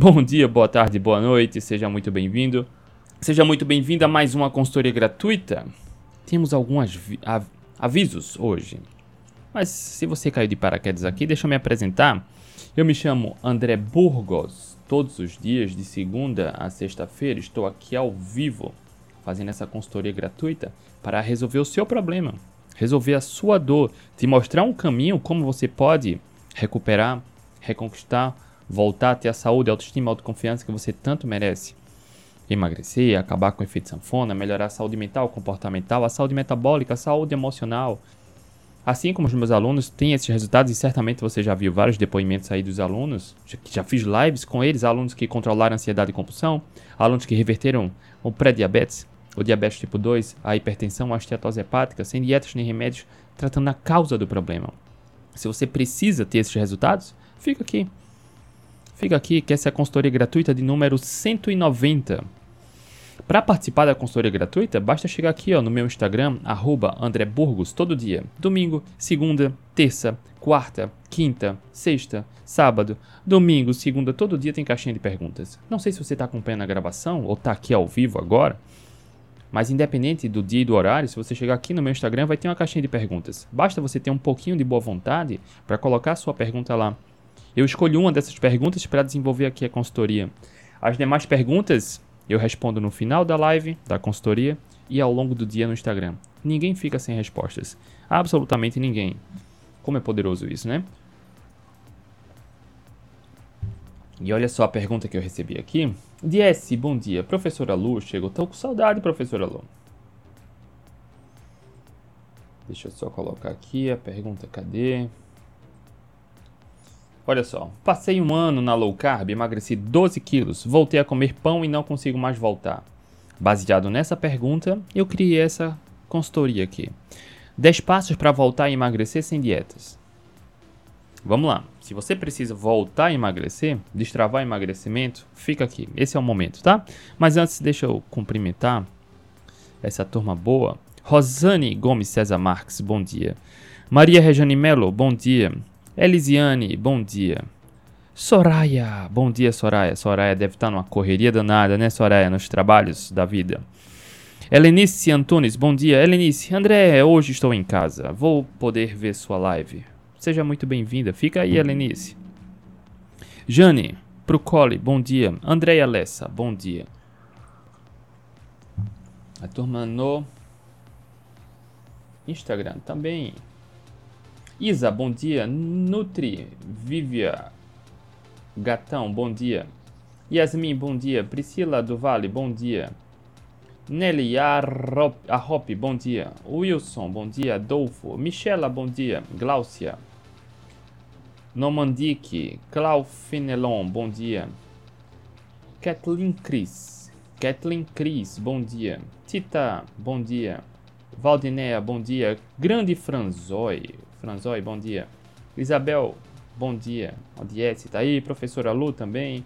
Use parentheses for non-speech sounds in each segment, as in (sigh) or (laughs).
Bom dia, boa tarde, boa noite, seja muito bem-vindo. Seja muito bem-vindo a mais uma consultoria gratuita. Temos alguns av avisos hoje. Mas se você caiu de paraquedas aqui, deixa eu me apresentar. Eu me chamo André Burgos. Todos os dias, de segunda a sexta-feira, estou aqui ao vivo fazendo essa consultoria gratuita para resolver o seu problema, resolver a sua dor, te mostrar um caminho como você pode recuperar, reconquistar, voltar a ter a saúde, a autoestima, a autoconfiança que você tanto merece. Emagrecer, acabar com o efeito sanfona, melhorar a saúde mental, comportamental, a saúde metabólica, a saúde emocional. Assim como os meus alunos têm esses resultados, e certamente você já viu vários depoimentos aí dos alunos, já, já fiz lives com eles, alunos que controlaram ansiedade e compulsão, alunos que reverteram o pré-diabetes, o diabetes tipo 2, a hipertensão, a esteatose hepática, sem dietas nem remédios, tratando a causa do problema. Se você precisa ter esses resultados, fica aqui. Fica aqui que essa é a consultoria gratuita de número 190. Para participar da consultoria gratuita, basta chegar aqui ó, no meu Instagram, arroba André Burgos, todo dia. Domingo, segunda, terça, quarta, quinta, sexta, sábado, domingo, segunda, todo dia tem caixinha de perguntas. Não sei se você está acompanhando a gravação ou está aqui ao vivo agora, mas independente do dia e do horário, se você chegar aqui no meu Instagram, vai ter uma caixinha de perguntas. Basta você ter um pouquinho de boa vontade para colocar a sua pergunta lá. Eu escolhi uma dessas perguntas para desenvolver aqui a consultoria. As demais perguntas eu respondo no final da live, da consultoria e ao longo do dia no Instagram. Ninguém fica sem respostas. Absolutamente ninguém. Como é poderoso isso, né? E olha só a pergunta que eu recebi aqui. DS, bom dia. Professora Lu, chegou. Tô com saudade, professora Lu. Deixa eu só colocar aqui a pergunta. Cadê? Olha só, passei um ano na low carb, emagreci 12 quilos, voltei a comer pão e não consigo mais voltar. Baseado nessa pergunta, eu criei essa consultoria aqui. 10 passos para voltar a emagrecer sem dietas. Vamos lá. Se você precisa voltar a emagrecer, destravar emagrecimento, fica aqui. Esse é o momento, tá? Mas antes, deixa eu cumprimentar essa turma boa. Rosane Gomes César Marques, bom dia. Maria Rejane Melo, bom dia. Elisiane, bom dia. Soraya, bom dia, Soraya. Soraya deve estar numa correria danada, né, Soraya, nos trabalhos da vida. Helenice Antunes, bom dia. Helenice, André, hoje estou em casa. Vou poder ver sua live. Seja muito bem-vinda. Fica aí, Helenice. Jane, Procoli, bom dia. Andréia Lessa, bom dia. A turma no Instagram também. Isa, bom dia. Nutri, Vivia, Gatão, bom dia. Yasmin, bom dia. Priscila do Vale, bom dia. Nelly Arrop, bom dia. Wilson, bom dia. Adolfo. Michela, bom dia. Gláucia. Normandique. Claufinelon, bom dia. Kathleen Cris. Kathleen Cris, bom dia. Tita, bom dia. Valdinéia, bom dia. Grande Franzói. Franzói, bom dia. Isabel, bom dia. Audiência, tá aí. Professora Lu também.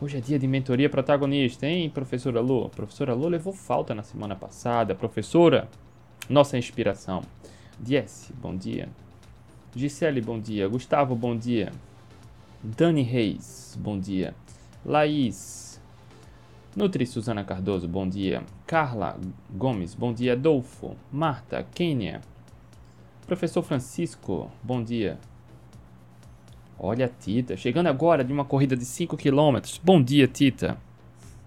Hoje é dia de mentoria protagonista, hein, professora Lu? Professora Lu levou falta na semana passada. Professora, nossa inspiração. Diesse, bom dia. Gisele, bom dia. Gustavo, bom dia. Dani Reis, bom dia. Laís. Nutri Suzana Cardoso, bom dia. Carla Gomes, bom dia. Adolfo. Marta, Kênia. Professor Francisco, bom dia. Olha, Tita, chegando agora de uma corrida de 5 km. Bom dia, Tita.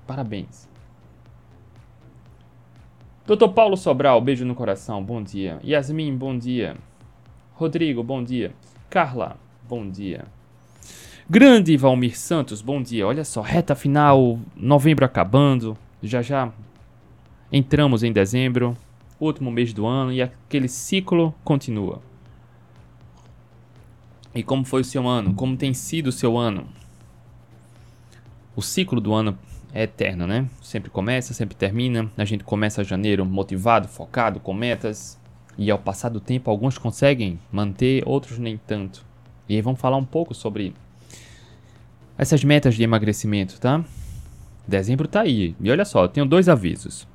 Parabéns. Doutor Paulo Sobral, beijo no coração, bom dia. Yasmin, bom dia. Rodrigo, bom dia. Carla, bom dia. Grande Valmir Santos, bom dia. Olha só, reta final, novembro acabando. Já já entramos em dezembro último mês do ano e aquele ciclo continua. E como foi o seu ano? Como tem sido o seu ano? O ciclo do ano é eterno, né? Sempre começa, sempre termina. A gente começa janeiro motivado, focado, com metas. E ao passar do tempo, alguns conseguem manter, outros nem tanto. E aí vamos falar um pouco sobre essas metas de emagrecimento, tá? Dezembro tá aí. E olha só, eu tenho dois avisos.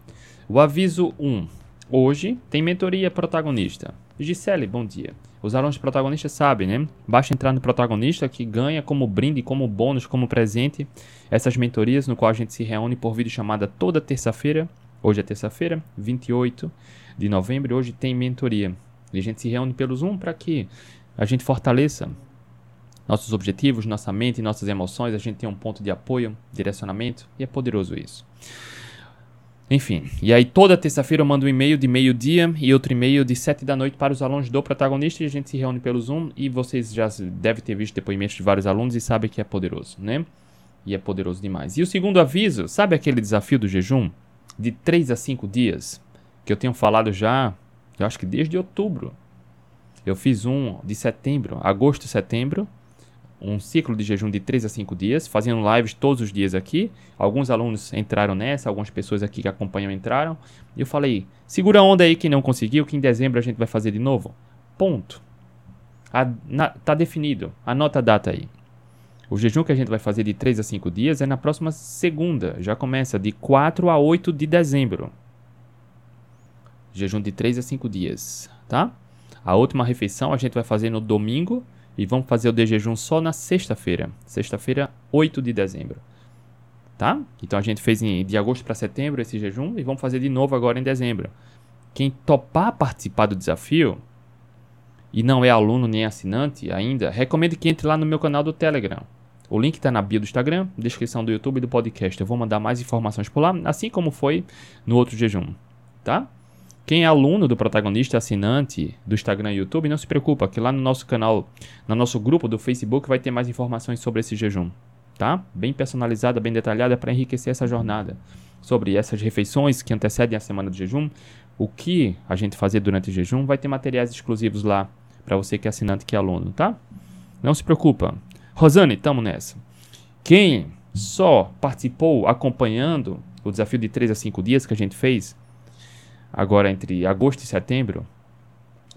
O aviso 1, um, Hoje tem mentoria protagonista. Gisele, bom dia. Os alunos protagonistas sabem, né? Basta entrar no protagonista que ganha como brinde, como bônus, como presente essas mentorias no qual a gente se reúne por vídeo chamada toda terça-feira. Hoje é terça-feira, 28 de novembro, hoje tem mentoria. E a gente se reúne pelo Zoom para que a gente fortaleça nossos objetivos, nossa mente, nossas emoções, a gente tem um ponto de apoio, direcionamento, e é poderoso isso. Enfim, e aí toda terça-feira eu mando um e-mail de meio-dia e outro e-mail de sete da noite para os alunos do protagonista e a gente se reúne pelo Zoom e vocês já devem ter visto depoimentos de vários alunos e sabem que é poderoso, né? E é poderoso demais. E o segundo aviso, sabe aquele desafio do jejum? De 3 a 5 dias, que eu tenho falado já, eu acho que desde outubro. Eu fiz um de setembro, agosto setembro, um ciclo de jejum de 3 a 5 dias, fazendo lives todos os dias aqui. Alguns alunos entraram nessa, algumas pessoas aqui que acompanham entraram. E eu falei: segura a onda aí quem não conseguiu, que em dezembro a gente vai fazer de novo. Ponto. A, na, tá definido. Anota a data aí. O jejum que a gente vai fazer de 3 a 5 dias é na próxima segunda. Já começa de 4 a 8 de dezembro. Jejum de 3 a 5 dias, tá? A última refeição a gente vai fazer no domingo e vamos fazer o de jejum só na sexta-feira. Sexta-feira, 8 de dezembro. Tá? Então a gente fez de agosto para setembro esse jejum e vamos fazer de novo agora em dezembro. Quem topar participar do desafio e não é aluno nem assinante ainda, recomendo que entre lá no meu canal do Telegram. O link está na bio do Instagram, descrição do YouTube e do podcast. Eu vou mandar mais informações por lá, assim como foi no outro jejum, tá? Quem é aluno do protagonista assinante do Instagram e YouTube, não se preocupa, que lá no nosso canal, no nosso grupo do Facebook, vai ter mais informações sobre esse jejum, tá? Bem personalizada, bem detalhada para enriquecer essa jornada. Sobre essas refeições que antecedem a semana do jejum, o que a gente fazer durante o jejum, vai ter materiais exclusivos lá para você que é assinante, que é aluno, tá? Não se preocupa. Rosane, tamo nessa. Quem só participou acompanhando o desafio de 3 a 5 dias que a gente fez, agora entre agosto e setembro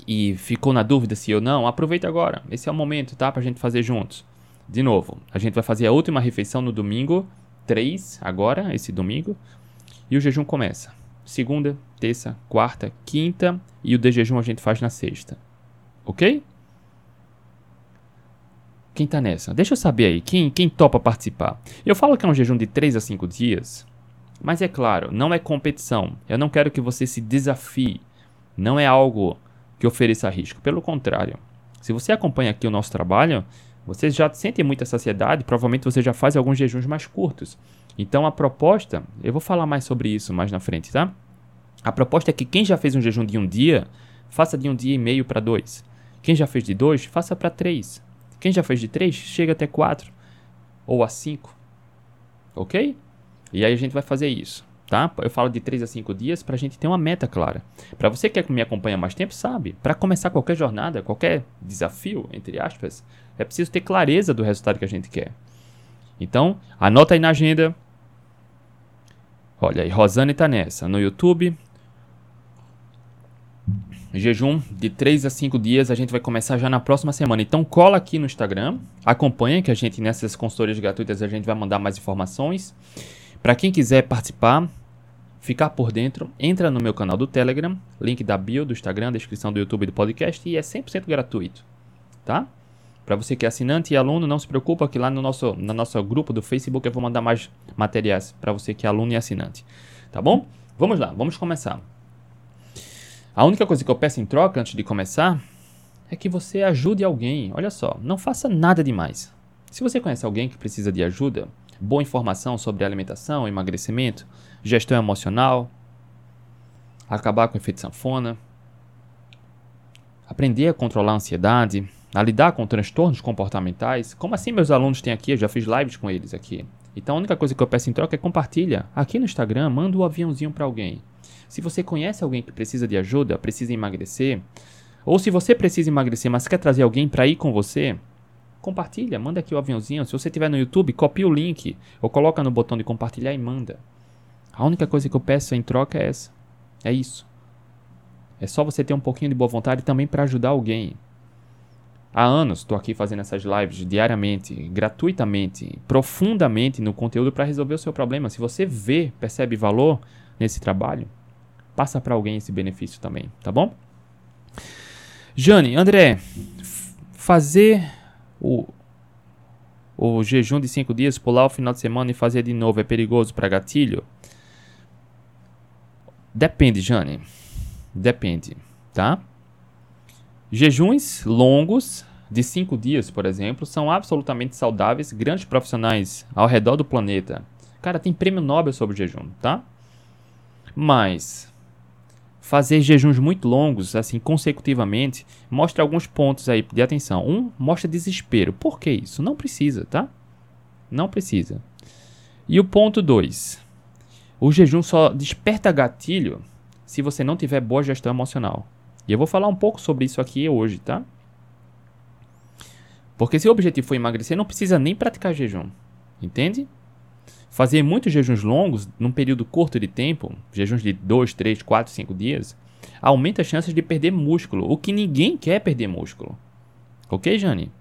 e ficou na dúvida se eu não, aproveita agora. Esse é o momento, tá? Pra gente fazer juntos. De novo, a gente vai fazer a última refeição no domingo 3, agora, esse domingo. E o jejum começa. Segunda, terça, quarta, quinta. E o de jejum a gente faz na sexta. Ok? Quem tá nessa? Deixa eu saber aí. Quem, quem topa participar? Eu falo que é um jejum de 3 a 5 dias mas é claro, não é competição. Eu não quero que você se desafie. Não é algo que ofereça risco. Pelo contrário, se você acompanha aqui o nosso trabalho, você já sente muita saciedade, provavelmente você já faz alguns jejuns mais curtos. Então a proposta, eu vou falar mais sobre isso mais na frente, tá? A proposta é que quem já fez um jejum de um dia, faça de um dia e meio para dois. Quem já fez de dois, faça para três. Quem já fez de três, chega até quatro ou a cinco. Ok? E aí a gente vai fazer isso, tá? Eu falo de 3 a 5 dias para a gente ter uma meta clara. Para você que me acompanha mais tempo, sabe, para começar qualquer jornada, qualquer desafio, entre aspas, é preciso ter clareza do resultado que a gente quer. Então, anota aí na agenda. Olha aí, Rosane tá nessa. No YouTube, jejum de 3 a 5 dias, a gente vai começar já na próxima semana. Então cola aqui no Instagram, acompanha que a gente nessas consultorias gratuitas a gente vai mandar mais informações. Para quem quiser participar, ficar por dentro, entra no meu canal do Telegram, link da bio do Instagram, descrição do YouTube do podcast e é 100% gratuito, tá? Para você que é assinante e aluno, não se preocupa que lá no nosso, no nosso grupo do Facebook eu vou mandar mais materiais para você que é aluno e assinante, tá bom? Vamos lá, vamos começar. A única coisa que eu peço em troca antes de começar é que você ajude alguém. Olha só, não faça nada demais. Se você conhece alguém que precisa de ajuda, boa informação sobre alimentação, emagrecimento, gestão emocional, acabar com o efeito sanfona, aprender a controlar a ansiedade, a lidar com transtornos comportamentais. Como assim meus alunos têm aqui? Eu já fiz lives com eles aqui. Então a única coisa que eu peço em troca é compartilha. Aqui no Instagram, manda o um aviãozinho para alguém. Se você conhece alguém que precisa de ajuda, precisa emagrecer, ou se você precisa emagrecer, mas quer trazer alguém para ir com você, compartilha, manda aqui o aviãozinho. Se você estiver no YouTube, copia o link ou coloca no botão de compartilhar e manda. A única coisa que eu peço em troca é essa. É isso. É só você ter um pouquinho de boa vontade também para ajudar alguém. Há anos estou aqui fazendo essas lives diariamente, gratuitamente, profundamente no conteúdo para resolver o seu problema. Se você vê, percebe valor nesse trabalho, passa para alguém esse benefício também, tá bom? Jane, André, fazer o, o jejum de 5 dias, pular o final de semana e fazer de novo é perigoso para gatilho? Depende, Jane. Depende, tá? Jejuns longos de 5 dias, por exemplo, são absolutamente saudáveis, grandes profissionais ao redor do planeta. Cara, tem prêmio Nobel sobre jejum, tá? Mas fazer jejuns muito longos, assim, consecutivamente, mostra alguns pontos aí de atenção. Um, mostra desespero. Por que isso? Não precisa, tá? Não precisa. E o ponto 2. O jejum só desperta gatilho se você não tiver boa gestão emocional. E eu vou falar um pouco sobre isso aqui hoje, tá? Porque se o objetivo for emagrecer, não precisa nem praticar jejum. Entende? Fazer muitos jejuns longos num período curto de tempo, jejuns de 2, 3, 4, 5 dias, aumenta as chances de perder músculo, o que ninguém quer perder músculo. Ok, Jane?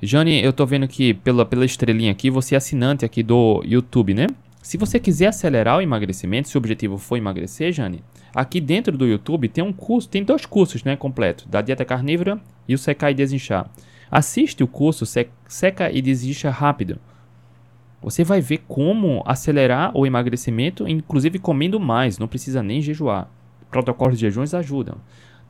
Jane, eu tô vendo que pela, pela estrelinha aqui, você é assinante aqui do YouTube, né? Se você quiser acelerar o emagrecimento, se o objetivo for emagrecer, Jane, aqui dentro do YouTube tem um curso, tem dois cursos, né, completo, da dieta carnívora e o secar e desinchar. Assiste o curso Seca e Desincha Rápido. Você vai ver como acelerar o emagrecimento, inclusive comendo mais, não precisa nem jejuar. Protocolos de jejuns ajudam.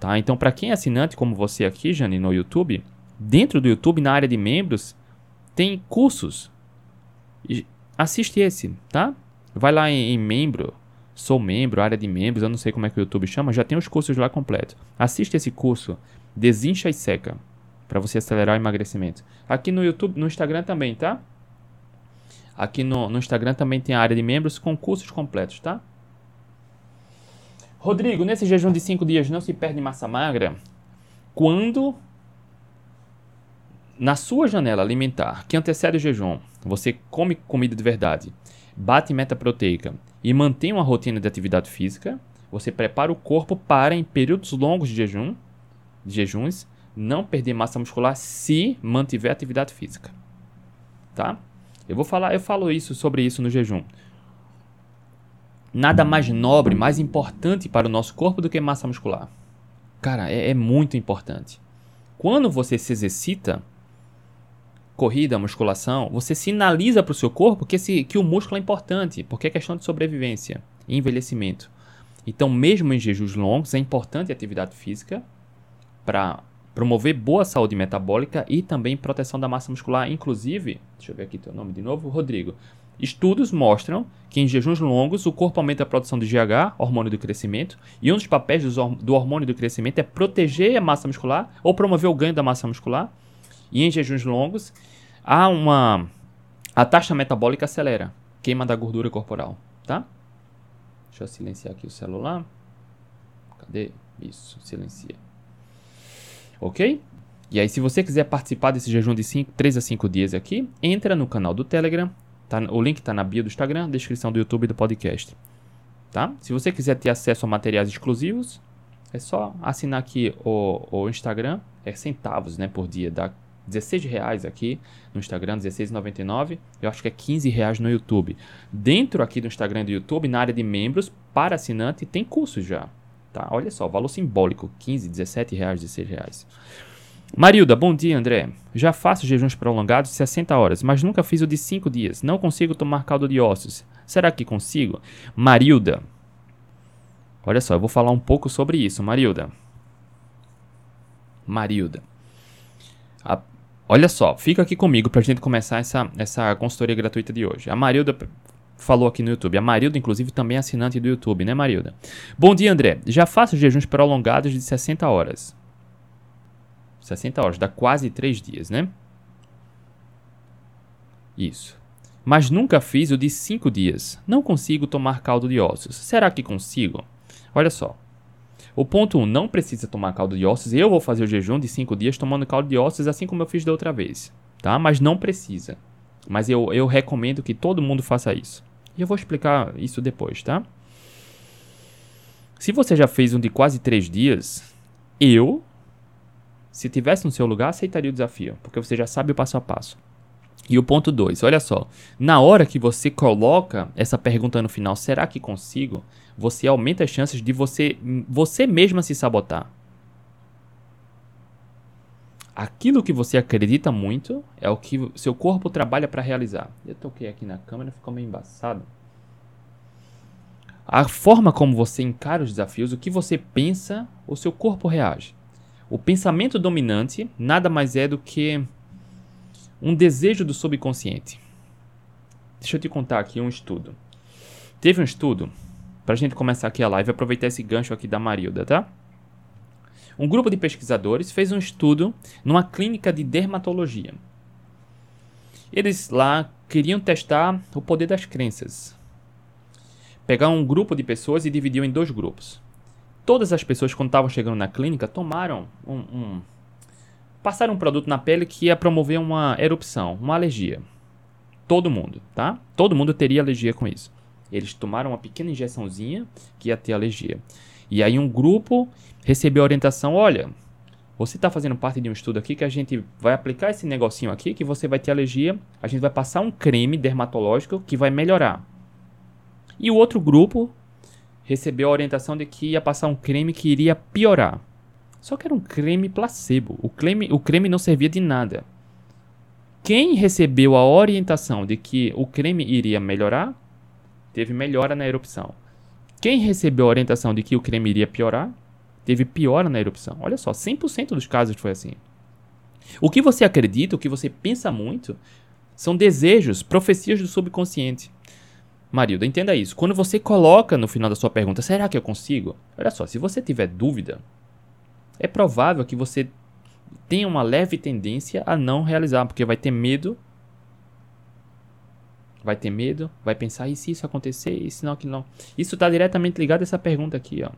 Tá? Então, para quem é assinante como você aqui, Jane, no YouTube, dentro do YouTube, na área de membros, tem cursos assiste esse, tá? Vai lá em, em, membro, sou membro, área de membros, eu não sei como é que o YouTube chama, já tem os cursos lá completos. Assiste esse curso, Desincha e Seca, para você acelerar o emagrecimento. Aqui no YouTube, no Instagram também, tá? Aqui no, no Instagram também tem a área de membros com cursos completos, tá? Rodrigo, nesse jejum de 5 dias não se perde massa magra? Quando na sua janela alimentar que antecede o jejum, você come comida de verdade, bate meta proteica e mantém uma rotina de atividade física, você prepara o corpo para, em períodos longos de jejum, de jejuns, não perder massa muscular se mantiver atividade física. Tá? Eu vou falar, eu falo isso sobre isso no jejum. Nada mais nobre, mais importante para o nosso corpo do que massa muscular. Cara, é, é muito importante. Quando você se exercita, corrida, musculação, você sinaliza para o seu corpo que, esse, que o músculo é importante, porque é questão de sobrevivência e envelhecimento. Então, mesmo em jejuns longos, é importante a atividade física para promover boa saúde metabólica e também proteção da massa muscular. Inclusive, deixa eu ver aqui teu nome de novo, Rodrigo. Estudos mostram que em jejuns longos o corpo aumenta a produção de GH, hormônio do crescimento, e um dos papéis do hormônio do crescimento é proteger a massa muscular ou promover o ganho da massa muscular e em jejuns longos, há uma a taxa metabólica acelera, queima da gordura corporal, tá? Deixa eu silenciar aqui o celular. Cadê? Isso, silencia. OK? E aí, se você quiser participar desse jejum de 5, 3 a 5 dias aqui, entra no canal do Telegram. Tá, o link está na bio do Instagram, descrição do YouTube e do podcast. Tá? Se você quiser ter acesso a materiais exclusivos, é só assinar aqui o, o Instagram. É centavos né, por dia, dá 16 reais aqui no Instagram, 16,99. Eu acho que é 15 reais no YouTube. Dentro aqui do Instagram e do YouTube, na área de membros, para assinante, tem cursos já. Tá? Olha só, valor simbólico, 15, 17 reais, 16 reais. Marilda, bom dia, André. Já faço jejuns prolongados de 60 horas, mas nunca fiz o de 5 dias. Não consigo tomar caldo de ossos. Será que consigo? Marilda. Olha só, eu vou falar um pouco sobre isso, Marilda. Marilda. A, Olha só, fica aqui comigo pra gente começar essa, essa consultoria gratuita de hoje. A Marilda falou aqui no YouTube. A Marilda, inclusive, também é assinante do YouTube, né, Marilda? Bom dia, André. Já faço jejuns prolongados de 60 horas. 60 horas, dá quase 3 dias, né? Isso. Mas nunca fiz o de 5 dias. Não consigo tomar caldo de ossos. Será que consigo? Olha só. O ponto 1, um, não precisa tomar caldo de ossos. Eu vou fazer o jejum de 5 dias tomando caldo de ossos, assim como eu fiz da outra vez, tá? Mas não precisa. Mas eu, eu recomendo que todo mundo faça isso. E eu vou explicar isso depois, tá? Se você já fez um de quase 3 dias, eu, se tivesse no seu lugar, aceitaria o desafio, porque você já sabe o passo a passo. E o ponto 2, olha só. Na hora que você coloca essa pergunta no final, será que consigo? Você aumenta as chances de você, você mesma se sabotar. Aquilo que você acredita muito é o que seu corpo trabalha para realizar. Eu toquei aqui na câmera, ficou meio embaçado. A forma como você encara os desafios, o que você pensa, o seu corpo reage. O pensamento dominante nada mais é do que um desejo do subconsciente. Deixa eu te contar aqui um estudo. Teve um estudo, para a gente começar aqui a live, aproveitar esse gancho aqui da Marilda, tá? Um grupo de pesquisadores fez um estudo numa clínica de dermatologia. Eles lá queriam testar o poder das crenças. Pegaram um grupo de pessoas e dividiam em dois grupos. Todas as pessoas, quando estavam chegando na clínica, tomaram um, um passaram um produto na pele que ia promover uma erupção, uma alergia. Todo mundo, tá? Todo mundo teria alergia com isso. Eles tomaram uma pequena injeçãozinha que ia ter alergia. E aí um grupo recebeu a orientação, olha, você está fazendo parte de um estudo aqui que a gente vai aplicar esse negocinho aqui que você vai ter alergia, a gente vai passar um creme dermatológico que vai melhorar. E o outro grupo recebeu a orientação de que ia passar um creme que iria piorar. Só que era um creme placebo. O creme, o creme não servia de nada. Quem recebeu a orientação de que o creme iria melhorar, teve melhora na erupção. Quem recebeu a orientação de que o creme iria piorar, teve piora na erupção. Olha só, 100% dos casos foi assim. O que você acredita, o que você pensa muito, são desejos, profecias do subconsciente. Marilda, entenda isso. Quando você coloca no final da sua pergunta, será que eu consigo? Olha só, se você tiver dúvida, é provável que você tenha uma leve tendência a não realizar, porque vai ter medo. Vai ter medo, vai pensar, e se isso acontecer, e se não, que não. Isso está diretamente ligado a essa pergunta aqui, ó.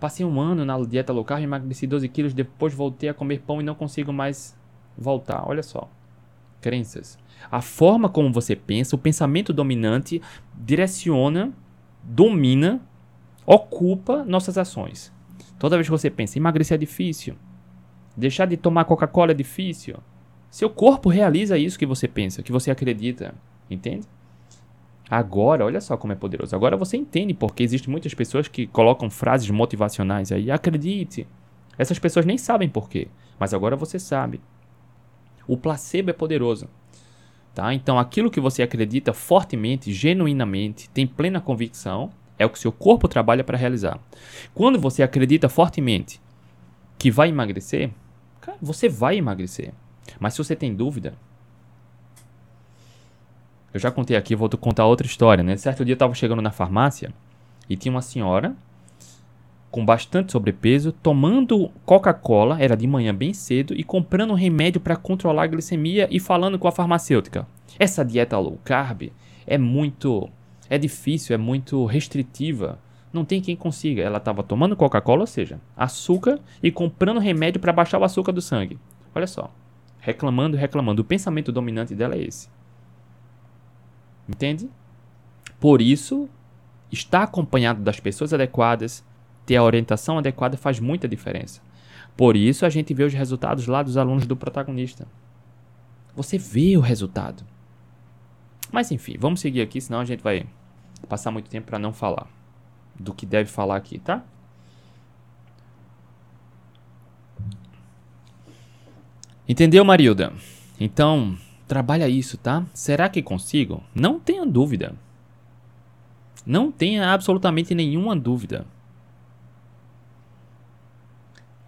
Passei um ano na dieta low carb, emagreci 12 quilos, depois voltei a comer pão e não consigo mais voltar. Olha só. Crenças. A forma como você pensa, o pensamento dominante direciona, domina, ocupa nossas ações. Toda vez que você pensa, emagrecer é difícil, deixar de tomar Coca-Cola é difícil, seu corpo realiza isso que você pensa, que você acredita, entende? Agora, olha só como é poderoso. Agora você entende porque existem muitas pessoas que colocam frases motivacionais aí. Acredite. Essas pessoas nem sabem porquê, mas agora você sabe. O placebo é poderoso. Tá? Então, aquilo que você acredita fortemente, genuinamente, tem plena convicção, é o que seu corpo trabalha para realizar. Quando você acredita fortemente que vai emagrecer, cara, você vai emagrecer. Mas se você tem dúvida, eu já contei aqui, vou contar outra história, né? Certo dia eu estava chegando na farmácia e tinha uma senhora com bastante sobrepeso tomando Coca-Cola, era de manhã bem cedo, e comprando um remédio para controlar a glicemia e falando com a farmacêutica. Essa dieta low carb é muito é difícil, é muito restritiva. Não tem quem consiga. Ela estava tomando Coca-Cola, ou seja, açúcar e comprando remédio para baixar o açúcar do sangue. Olha só. Reclamando, reclamando. O pensamento dominante dela é esse. Entende? Por isso, estar acompanhado das pessoas adequadas, ter a orientação adequada faz muita diferença. Por isso a gente vê os resultados lá dos alunos do protagonista. Você vê o resultado. Mas enfim, vamos seguir aqui, senão a gente vai passar muito tempo para não falar do que deve falar aqui, tá? Entendeu, Marilda? Então, trabalha isso, tá? Será que consigo? Não tenha dúvida. Não tenha absolutamente nenhuma dúvida.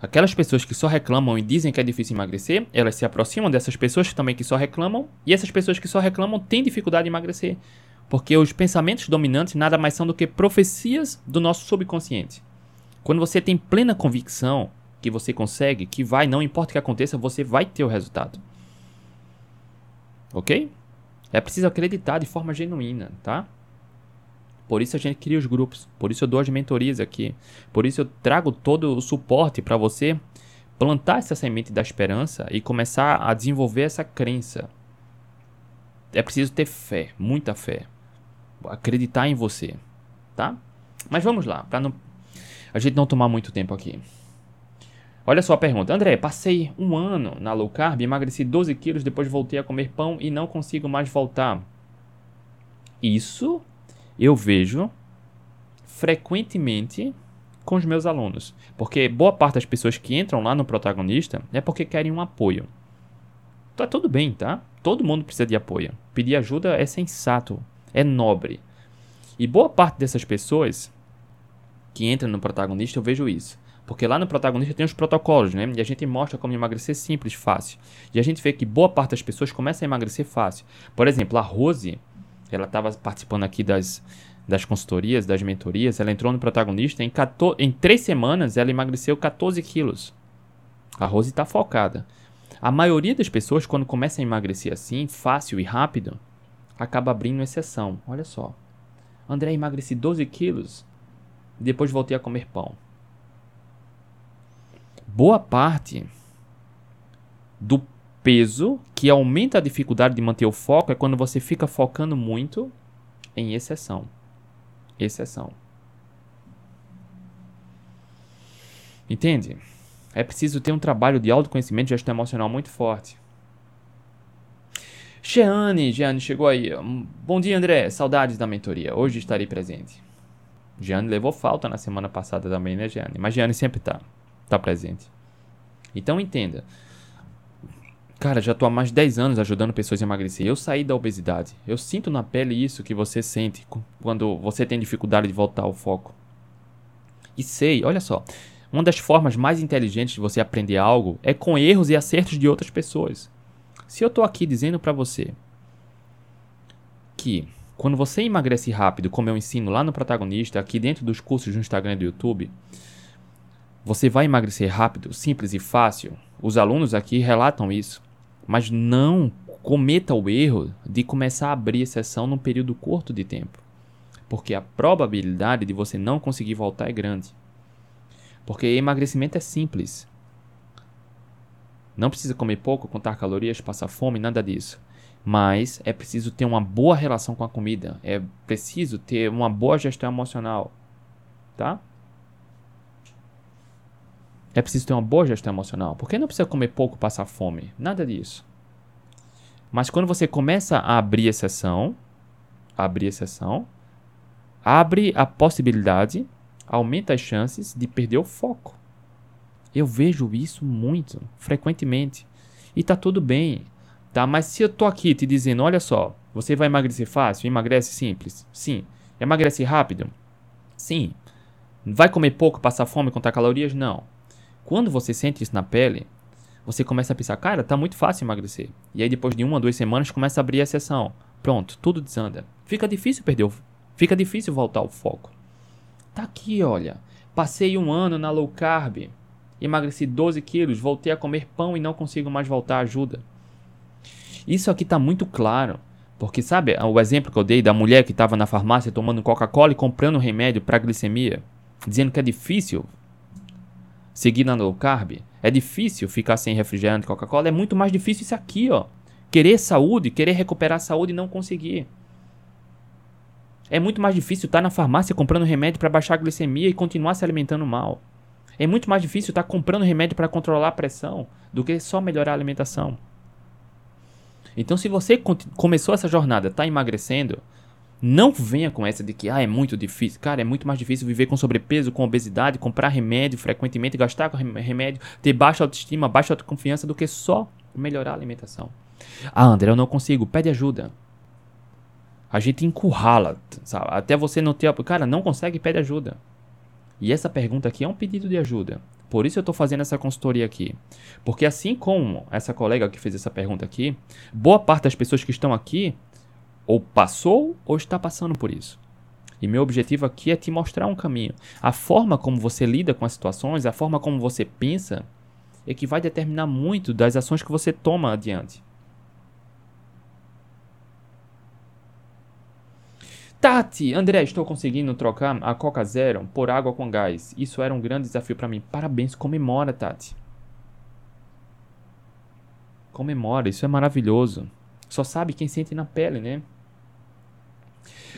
Aquelas pessoas que só reclamam e dizem que é difícil emagrecer, elas se aproximam dessas pessoas também que só reclamam, e essas pessoas que só reclamam têm dificuldade em emagrecer. Porque os pensamentos dominantes nada mais são do que profecias do nosso subconsciente. Quando você tem plena convicção que você consegue, que vai, não importa o que aconteça, você vai ter o resultado. Ok? É preciso acreditar de forma genuína, tá? Por isso a gente cria os grupos, por isso eu dou as mentorias aqui, por isso eu trago todo o suporte para você plantar essa semente da esperança e começar a desenvolver essa crença. É preciso ter fé, muita fé, acreditar em você, tá? Mas vamos lá, para não a gente não tomar muito tempo aqui. Olha só a pergunta. André, passei um ano na low carb, emagreci 12 quilos, depois voltei a comer pão e não consigo mais voltar. Isso eu vejo frequentemente com os meus alunos. Porque boa parte das pessoas que entram lá no protagonista é porque querem um apoio. Tá tudo bem, tá? Todo mundo precisa de apoio. Pedir ajuda é sensato, é nobre. E boa parte dessas pessoas que entram no protagonista, eu vejo isso. Porque lá no protagonista tem os protocolos, né? E a gente mostra como emagrecer simples, fácil. E a gente vê que boa parte das pessoas começa a emagrecer fácil. Por exemplo, a Rose, ela estava participando aqui das, das consultorias, das mentorias, ela entrou no protagonista, em, 14, em 3 semanas ela emagreceu 14 quilos. A Rose está focada. A maioria das pessoas, quando começa a emagrecer assim, fácil e rápido, acaba abrindo exceção. Olha só. André, emagreci 12 quilos, depois voltei a comer pão. Boa parte do peso que aumenta a dificuldade de manter o foco é quando você fica focando muito em exceção exceção. Entende? É preciso ter um trabalho de autoconhecimento e gestão emocional muito forte. Jeane, Jeane chegou aí. Bom dia, André. Saudades da mentoria. Hoje estarei presente. Jeane levou falta na semana passada também, né, Jeane? Mas Jeane sempre tá, tá presente. Então entenda. Cara, já tô há mais de 10 anos ajudando pessoas a emagrecer. Eu saí da obesidade. Eu sinto na pele isso que você sente quando você tem dificuldade de voltar ao foco. E sei, olha só, uma das formas mais inteligentes de você aprender algo é com erros e acertos de outras pessoas. Se eu tô aqui dizendo para você que quando você emagrece rápido, como eu ensino lá no protagonista, aqui dentro dos cursos do Instagram e do YouTube, você vai emagrecer rápido, simples e fácil. Os alunos aqui relatam isso. Mas não cometa o erro de começar a abrir exceção num período curto de tempo. Porque a probabilidade de você não conseguir voltar é grande. Porque emagrecimento é simples. Não precisa comer pouco, contar calorias, passar fome, nada disso. Mas é preciso ter uma boa relação com a comida. É preciso ter uma boa gestão emocional. Tá? É preciso ter uma boa gestão emocional. Porque não precisa comer pouco, passar fome. Nada disso. Mas quando você começa a abrir exceção, abrir exceção, abre a possibilidade, aumenta as chances de perder o foco. Eu vejo isso muito, frequentemente. E tá tudo bem, tá? Mas se eu tô aqui te dizendo, olha só, você vai emagrecer fácil, emagrece simples? Sim. Emagrece rápido? Sim. Vai comer pouco, passar fome, contar calorias? Não. Quando você sente isso na pele, você começa a pensar, cara, tá muito fácil emagrecer. E aí depois de uma, duas semanas começa a abrir a exceção. Pronto, tudo desanda. Fica difícil perder o... Fica difícil voltar ao foco. Tá aqui, olha. Passei um ano na low carb. Emagreci 12 quilos, voltei a comer pão e não consigo mais voltar, ajuda. Isso aqui tá muito claro. Porque sabe o exemplo que eu dei da mulher que estava na farmácia tomando Coca-Cola e comprando remédio para glicemia, dizendo que é difícil seguir na low carb, é difícil ficar sem refrigerante, Coca-Cola, é muito mais difícil isso aqui, ó. Querer saúde, querer recuperar a saúde e não conseguir. É muito mais difícil estar na farmácia comprando remédio para baixar a glicemia e continuar se alimentando mal. É muito mais difícil estar comprando remédio para controlar a pressão do que só melhorar a alimentação. Então, se você começou essa jornada, está emagrecendo, não venha com essa de que ah, é muito difícil. Cara, é muito mais difícil viver com sobrepeso, com obesidade, comprar remédio frequentemente, gastar com remédio, ter baixa autoestima, baixa autoconfiança do que só melhorar a alimentação. Ah, André, eu não consigo, pede ajuda. A gente encurrala, sabe? Até você não ter. Cara, não consegue, pede ajuda. E essa pergunta aqui é um pedido de ajuda. Por isso eu estou fazendo essa consultoria aqui. Porque assim como essa colega que fez essa pergunta aqui, boa parte das pessoas que estão aqui ou passou ou está passando por isso. E meu objetivo aqui é te mostrar um caminho. A forma como você lida com as situações, a forma como você pensa, é que vai determinar muito das ações que você toma adiante. Tati, André, estou conseguindo trocar a Coca Zero por água com gás. Isso era um grande desafio para mim. Parabéns, comemora, Tati. Comemora, isso é maravilhoso. Só sabe quem sente na pele, né?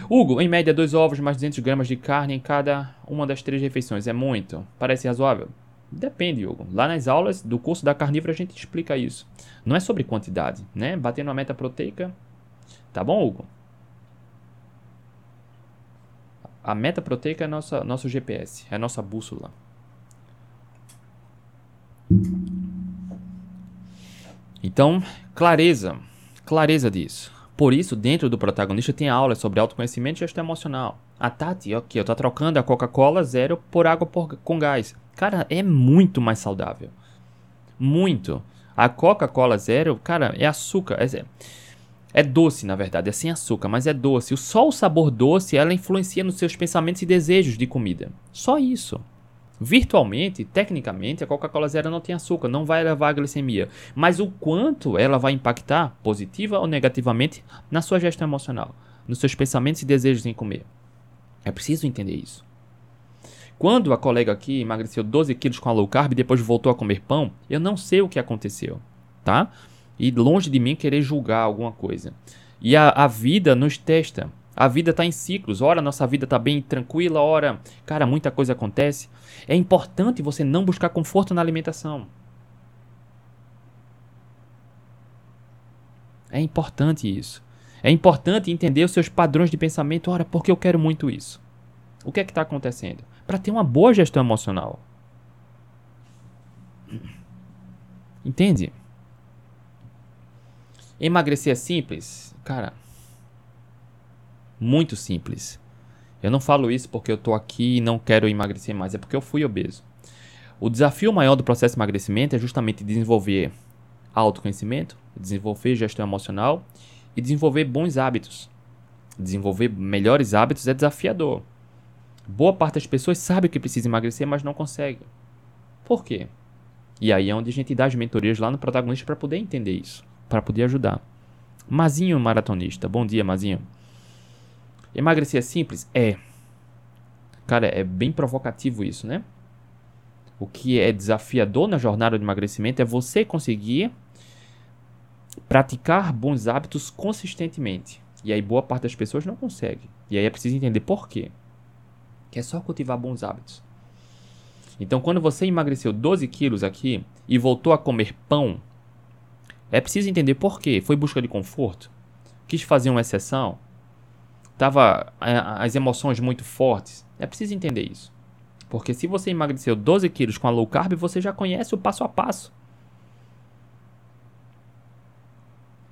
Hugo, em média, dois ovos mais 200 gramas de carne em cada uma das três refeições. É muito? Parece razoável? Depende, Hugo. Lá nas aulas do curso da carnívora a gente explica isso. Não é sobre quantidade, né? Batendo a meta proteica. Tá bom, Hugo? A meta proteica é nossa, nosso GPS, é a nossa bússola. Então, clareza. Clareza disso. Por isso, dentro do protagonista tem aula sobre autoconhecimento e gestão emocional. A Tati, ok, eu tô trocando a Coca-Cola zero por água por, com gás. Cara, é muito mais saudável. Muito. A Coca-Cola zero, cara, é açúcar. É, é doce, na verdade, é sem açúcar, mas é doce. Só o sabor doce, ela influencia nos seus pensamentos e desejos de comida. Só isso. Virtualmente, tecnicamente, a Coca-Cola Zero não tem açúcar, não vai levar a glicemia. Mas o quanto ela vai impactar, positiva ou negativamente, na sua gestão emocional, nos seus pensamentos e desejos em comer. É preciso entender isso. Quando a colega aqui emagreceu 12 quilos com a low carb e depois voltou a comer pão, eu não sei o que aconteceu, tá? E longe de mim querer julgar alguma coisa. E a, a vida nos testa. A vida está em ciclos. Ora, nossa vida está bem tranquila, ora, cara, muita coisa acontece. É importante você não buscar conforto na alimentação. É importante isso. É importante entender os seus padrões de pensamento. Ora, por que eu quero muito isso? O que é que está acontecendo? Para ter uma boa gestão emocional. Entende? Emagrecer é simples? Cara, muito simples. Eu não falo isso porque eu estou aqui e não quero emagrecer mais, é porque eu fui obeso. O desafio maior do processo de emagrecimento é justamente desenvolver autoconhecimento, desenvolver gestão emocional e desenvolver bons hábitos. Desenvolver melhores hábitos é desafiador. Boa parte das pessoas sabe que precisa emagrecer, mas não consegue. Por quê? E aí é onde a gente dá as mentorias lá no protagonista para poder entender isso, para poder ajudar. Mazinho maratonista, bom dia, Mazinho. Emagrecer é simples? É. Cara, é bem provocativo isso, né? O que é desafiador na jornada de emagrecimento é você conseguir praticar bons hábitos consistentemente. E aí boa parte das pessoas não consegue. E aí é preciso entender por quê. Que é só cultivar bons hábitos. Então, quando você emagreceu 12 quilos aqui e voltou a comer pão, é preciso entender por quê. Foi busca de conforto? Quis fazer uma exceção? Tava as emoções muito fortes. É preciso entender isso. Porque se você emagreceu 12 quilos com a low carb, você já conhece o passo a passo.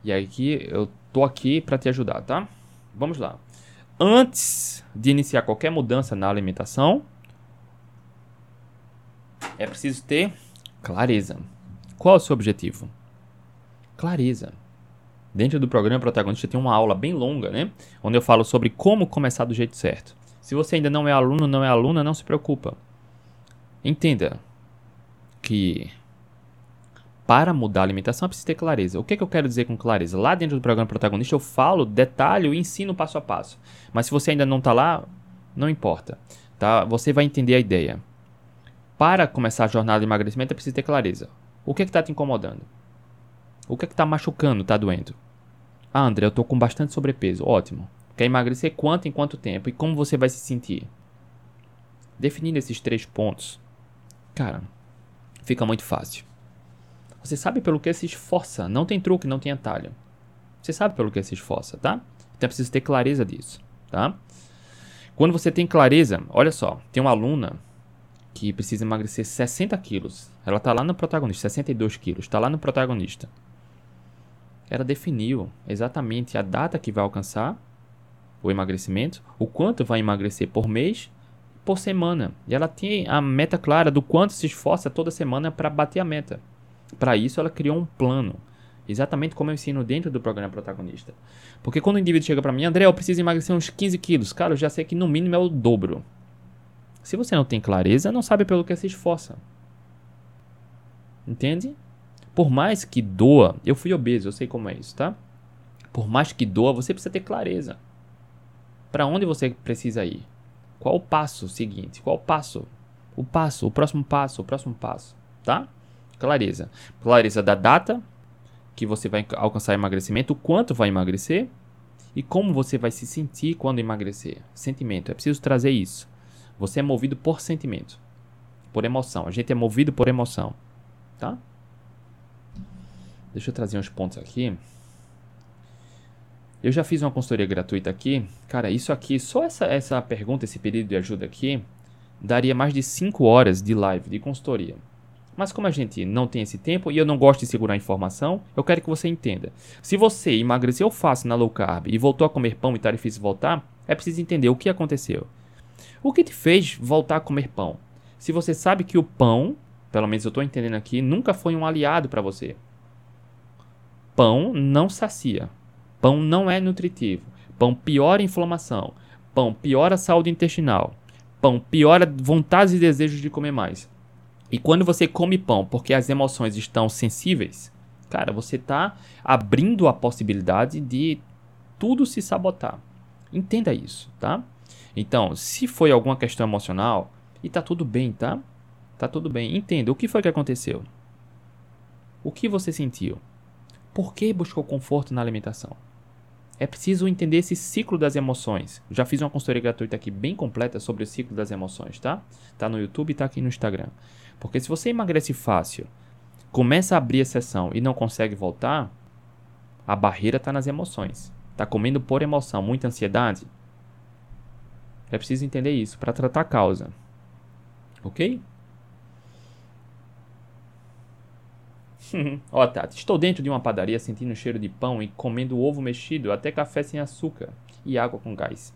E aqui eu tô aqui para te ajudar, tá? Vamos lá. Antes de iniciar qualquer mudança na alimentação, é preciso ter clareza. Qual é o seu objetivo? Clareza. Dentro do programa Protagonista tem uma aula bem longa, né? Onde eu falo sobre como começar do jeito certo. Se você ainda não é aluno, não é aluna, não se preocupa. Entenda que para mudar a alimentação é preciso ter clareza. O que, é que eu quero dizer com clareza? Lá dentro do programa Protagonista eu falo, detalhe, e ensino passo a passo. Mas se você ainda não está lá, não importa. Tá? Você vai entender a ideia. Para começar a jornada de emagrecimento é preciso ter clareza. O que é está te incomodando? O que é está machucando, está doendo? Ah, André, eu tô com bastante sobrepeso. Ótimo. Quer emagrecer quanto em quanto tempo? E como você vai se sentir? Definindo esses três pontos, cara, fica muito fácil. Você sabe pelo que se esforça. Não tem truque, não tem atalho. Você sabe pelo que se esforça, tá? Então é preciso ter clareza disso, tá? Quando você tem clareza, olha só, tem uma aluna que precisa emagrecer 60 quilos. Ela tá lá no protagonista, 62 quilos, tá lá no protagonista ela definiu exatamente a data que vai alcançar o emagrecimento, o quanto vai emagrecer por mês, por semana. E ela tem a meta clara do quanto se esforça toda semana para bater a meta. Para isso, ela criou um plano, exatamente como eu ensino dentro do programa protagonista. Porque quando o indivíduo chega para mim, André, eu preciso emagrecer uns 15 quilos, cara, eu já sei que no mínimo é o dobro. Se você não tem clareza, não sabe pelo que se esforça. Entende? Por mais que doa, eu fui obeso, eu sei como é isso, tá? Por mais que doa, você precisa ter clareza. Para onde você precisa ir? Qual o passo seguinte? Qual o passo? O passo, o próximo passo, o próximo passo, tá? Clareza. Clareza da data que você vai alcançar emagrecimento, o quanto vai emagrecer e como você vai se sentir quando emagrecer. Sentimento, é preciso trazer isso. Você é movido por sentimento. por emoção. A gente é movido por emoção, tá? Deixa eu trazer uns pontos aqui. Eu já fiz uma consultoria gratuita aqui. Cara, isso aqui, só essa, essa pergunta, esse pedido de ajuda aqui, daria mais de 5 horas de live, de consultoria. Mas como a gente não tem esse tempo e eu não gosto de segurar informação, eu quero que você entenda. Se você emagreceu fácil na low carb e voltou a comer pão e está difícil voltar, é preciso entender o que aconteceu. O que te fez voltar a comer pão? Se você sabe que o pão, pelo menos eu estou entendendo aqui, nunca foi um aliado para você. Pão não sacia. Pão não é nutritivo. Pão piora a inflamação. Pão piora a saúde intestinal. Pão piora vontades e desejos de comer mais. E quando você come pão porque as emoções estão sensíveis, cara, você está abrindo a possibilidade de tudo se sabotar. Entenda isso, tá? Então, se foi alguma questão emocional, e tá tudo bem, tá? Tá tudo bem. Entenda, o que foi que aconteceu? O que você sentiu? Por que buscou conforto na alimentação? É preciso entender esse ciclo das emoções. Já fiz uma consultoria gratuita aqui bem completa sobre o ciclo das emoções, tá? Tá no YouTube e tá aqui no Instagram. Porque se você emagrece fácil, começa a abrir a sessão e não consegue voltar, a barreira está nas emoções. Tá comendo por emoção, muita ansiedade. É preciso entender isso para tratar a causa. Ok? (laughs) Ó, Tati, estou dentro de uma padaria sentindo o cheiro de pão e comendo ovo mexido, até café sem açúcar e água com gás.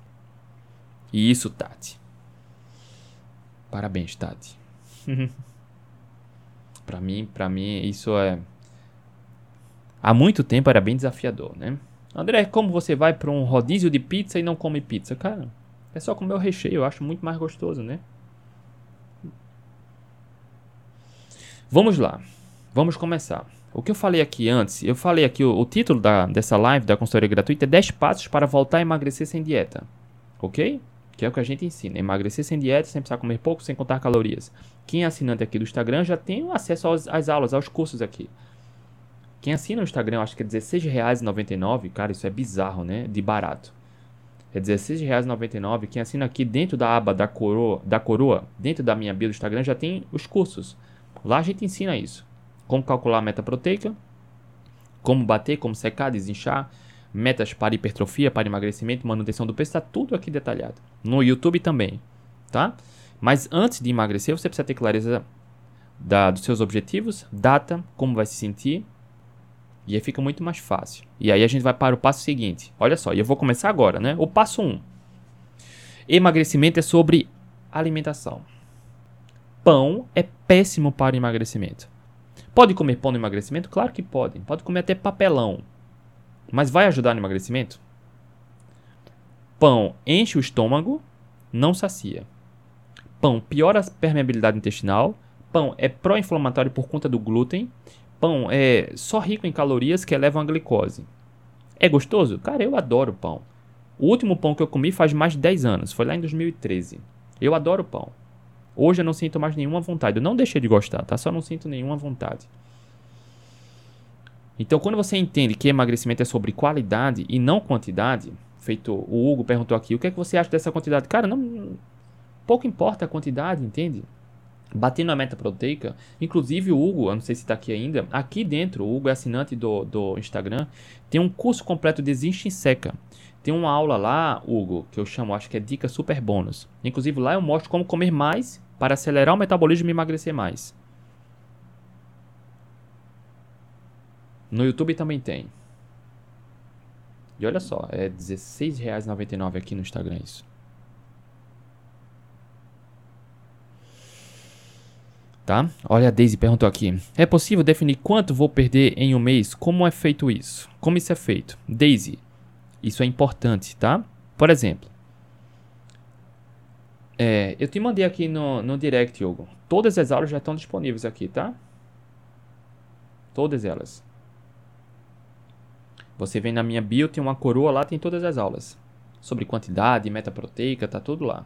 E isso, Tati. Parabéns, Tati. (laughs) para mim, para mim isso é há muito tempo era bem desafiador, né? André, como você vai para um rodízio de pizza e não come pizza, cara? É só comer o recheio, eu acho muito mais gostoso, né? Vamos lá. Vamos começar. O que eu falei aqui antes, eu falei aqui, o, o título da, dessa live da consultoria gratuita é 10 passos para voltar a emagrecer sem dieta. Ok? Que é o que a gente ensina. Emagrecer sem dieta, sem precisar comer pouco, sem contar calorias. Quem é assinante aqui do Instagram já tem acesso aos, às aulas, aos cursos aqui. Quem assina o Instagram, acho que é R$16,99. Cara, isso é bizarro, né? De barato. É R$16,99. Quem assina aqui dentro da aba da coroa, da coroa, dentro da minha bio do Instagram, já tem os cursos. Lá a gente ensina isso. Como calcular a meta proteica, como bater, como secar, desinchar, metas para hipertrofia, para emagrecimento, manutenção do peso, está tudo aqui detalhado. No YouTube também, tá? Mas antes de emagrecer, você precisa ter clareza da, dos seus objetivos, data, como vai se sentir, e aí fica muito mais fácil. E aí a gente vai para o passo seguinte. Olha só, e eu vou começar agora, né? O passo 1. Um. Emagrecimento é sobre alimentação. Pão é péssimo para emagrecimento. Pode comer pão no emagrecimento? Claro que pode. Pode comer até papelão. Mas vai ajudar no emagrecimento? Pão enche o estômago, não sacia. Pão piora a permeabilidade intestinal. Pão é pró-inflamatório por conta do glúten. Pão é só rico em calorias que elevam a glicose. É gostoso? Cara, eu adoro pão. O último pão que eu comi faz mais de 10 anos, foi lá em 2013. Eu adoro pão. Hoje eu não sinto mais nenhuma vontade. Eu não deixei de gostar, tá? Só não sinto nenhuma vontade. Então, quando você entende que emagrecimento é sobre qualidade e não quantidade, feito o Hugo perguntou aqui, o que é que você acha dessa quantidade? Cara, não pouco importa a quantidade, entende? Batendo a meta proteica, inclusive o Hugo, eu não sei se está aqui ainda, aqui dentro, o Hugo é assinante do, do Instagram, tem um curso completo de Existe Seca. Tem uma aula lá, Hugo, que eu chamo, acho que é Dica Super Bônus. Inclusive lá eu mostro como comer mais para acelerar o metabolismo e emagrecer mais. No YouTube também tem. E olha só, é R$16,99 aqui no Instagram isso. Tá? Olha, a Daisy perguntou aqui. É possível definir quanto vou perder em um mês? Como é feito isso? Como isso é feito? Daisy, isso é importante, tá? Por exemplo, é, eu te mandei aqui no, no direct, Hugo. Todas as aulas já estão disponíveis aqui, tá? Todas elas. Você vem na minha bio, tem uma coroa lá, tem todas as aulas. Sobre quantidade, meta proteica, tá tudo lá.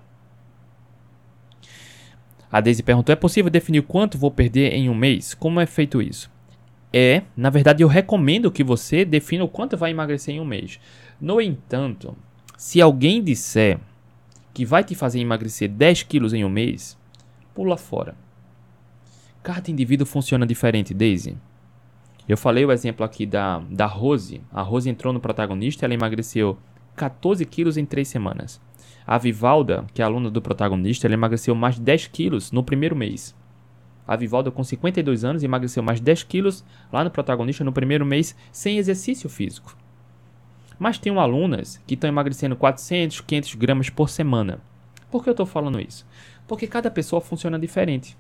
A Daisy perguntou: é possível definir quanto vou perder em um mês? Como é feito isso? É, na verdade, eu recomendo que você defina o quanto vai emagrecer em um mês. No entanto, se alguém disser que vai te fazer emagrecer 10 quilos em um mês, pula fora. Cada indivíduo funciona diferente, Daisy. Eu falei o exemplo aqui da, da Rose. A Rose entrou no protagonista ela emagreceu 14 quilos em 3 semanas. A Vivalda, que é aluna do protagonista, ela emagreceu mais de 10 quilos no primeiro mês. A Vivalda, com 52 anos, emagreceu mais 10 quilos lá no protagonista no primeiro mês sem exercício físico. Mas tem alunas que estão emagrecendo 400, 500 gramas por semana. Por que eu estou falando isso? Porque cada pessoa funciona diferente.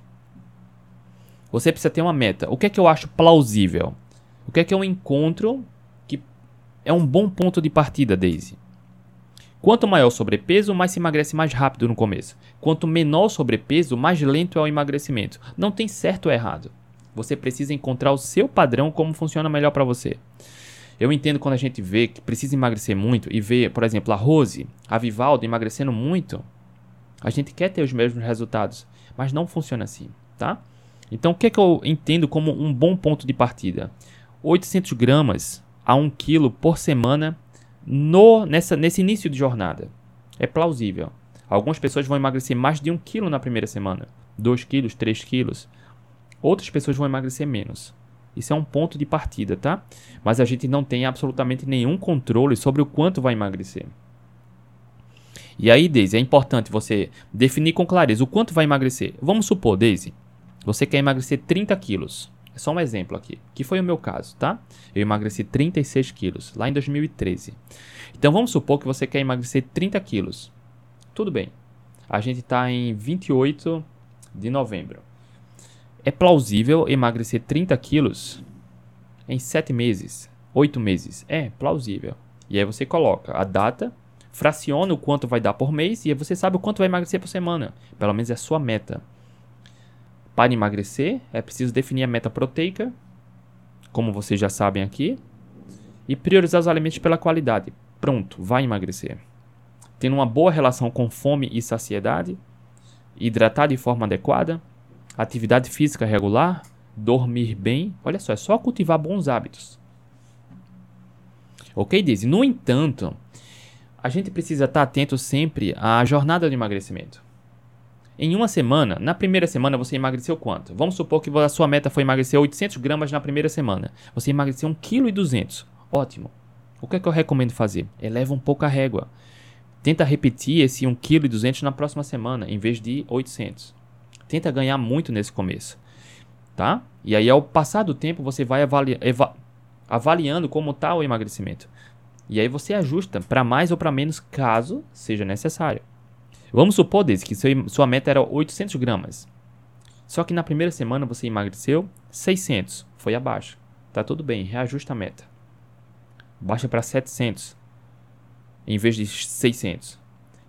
Você precisa ter uma meta. O que é que eu acho plausível? O que é que eu encontro que é um bom ponto de partida, Daisy? Quanto maior o sobrepeso, mais se emagrece mais rápido no começo. Quanto menor o sobrepeso, mais lento é o emagrecimento. Não tem certo ou errado. Você precisa encontrar o seu padrão, como funciona melhor para você. Eu entendo quando a gente vê que precisa emagrecer muito e vê, por exemplo, a Rose, a Vivaldo emagrecendo muito. A gente quer ter os mesmos resultados, mas não funciona assim, tá? Então, o que, é que eu entendo como um bom ponto de partida? 800 gramas a 1 quilo por semana no, nessa, nesse início de jornada. É plausível. Algumas pessoas vão emagrecer mais de 1 quilo na primeira semana, 2 quilos, 3 quilos. Outras pessoas vão emagrecer menos. Isso é um ponto de partida, tá? Mas a gente não tem absolutamente nenhum controle sobre o quanto vai emagrecer. E aí, Daisy, é importante você definir com clareza o quanto vai emagrecer. Vamos supor, Daisy, você quer emagrecer 30 quilos. É só um exemplo aqui, que foi o meu caso, tá? Eu emagreci 36 quilos lá em 2013. Então vamos supor que você quer emagrecer 30 quilos. Tudo bem. A gente está em 28 de novembro. É plausível emagrecer 30 quilos em 7 meses, 8 meses. É plausível. E aí você coloca a data, fraciona o quanto vai dar por mês e aí você sabe o quanto vai emagrecer por semana. Pelo menos é a sua meta. Para emagrecer, é preciso definir a meta proteica, como vocês já sabem aqui, e priorizar os alimentos pela qualidade. Pronto, vai emagrecer. Tendo uma boa relação com fome e saciedade, hidratar de forma adequada, atividade física regular, dormir bem. Olha só, é só cultivar bons hábitos. Ok, Daisy? No entanto, a gente precisa estar atento sempre à jornada de emagrecimento. Em uma semana, na primeira semana você emagreceu quanto? Vamos supor que a sua meta foi emagrecer 800 gramas na primeira semana. Você emagreceu 1,2 kg. Ótimo. O que é que eu recomendo fazer? Eleva um pouco a régua. Tenta repetir esse 1,2 kg na próxima semana, em vez de 800. Tenta ganhar muito nesse começo. Tá? E aí, ao passar do tempo, você vai avali avaliando como está o emagrecimento. E aí você ajusta para mais ou para menos, caso seja necessário. Vamos supor, Daisy, que seu, sua meta era 800 gramas. Só que na primeira semana você emagreceu 600, foi abaixo. Tá tudo bem, reajusta a meta. Baixa para 700 em vez de 600.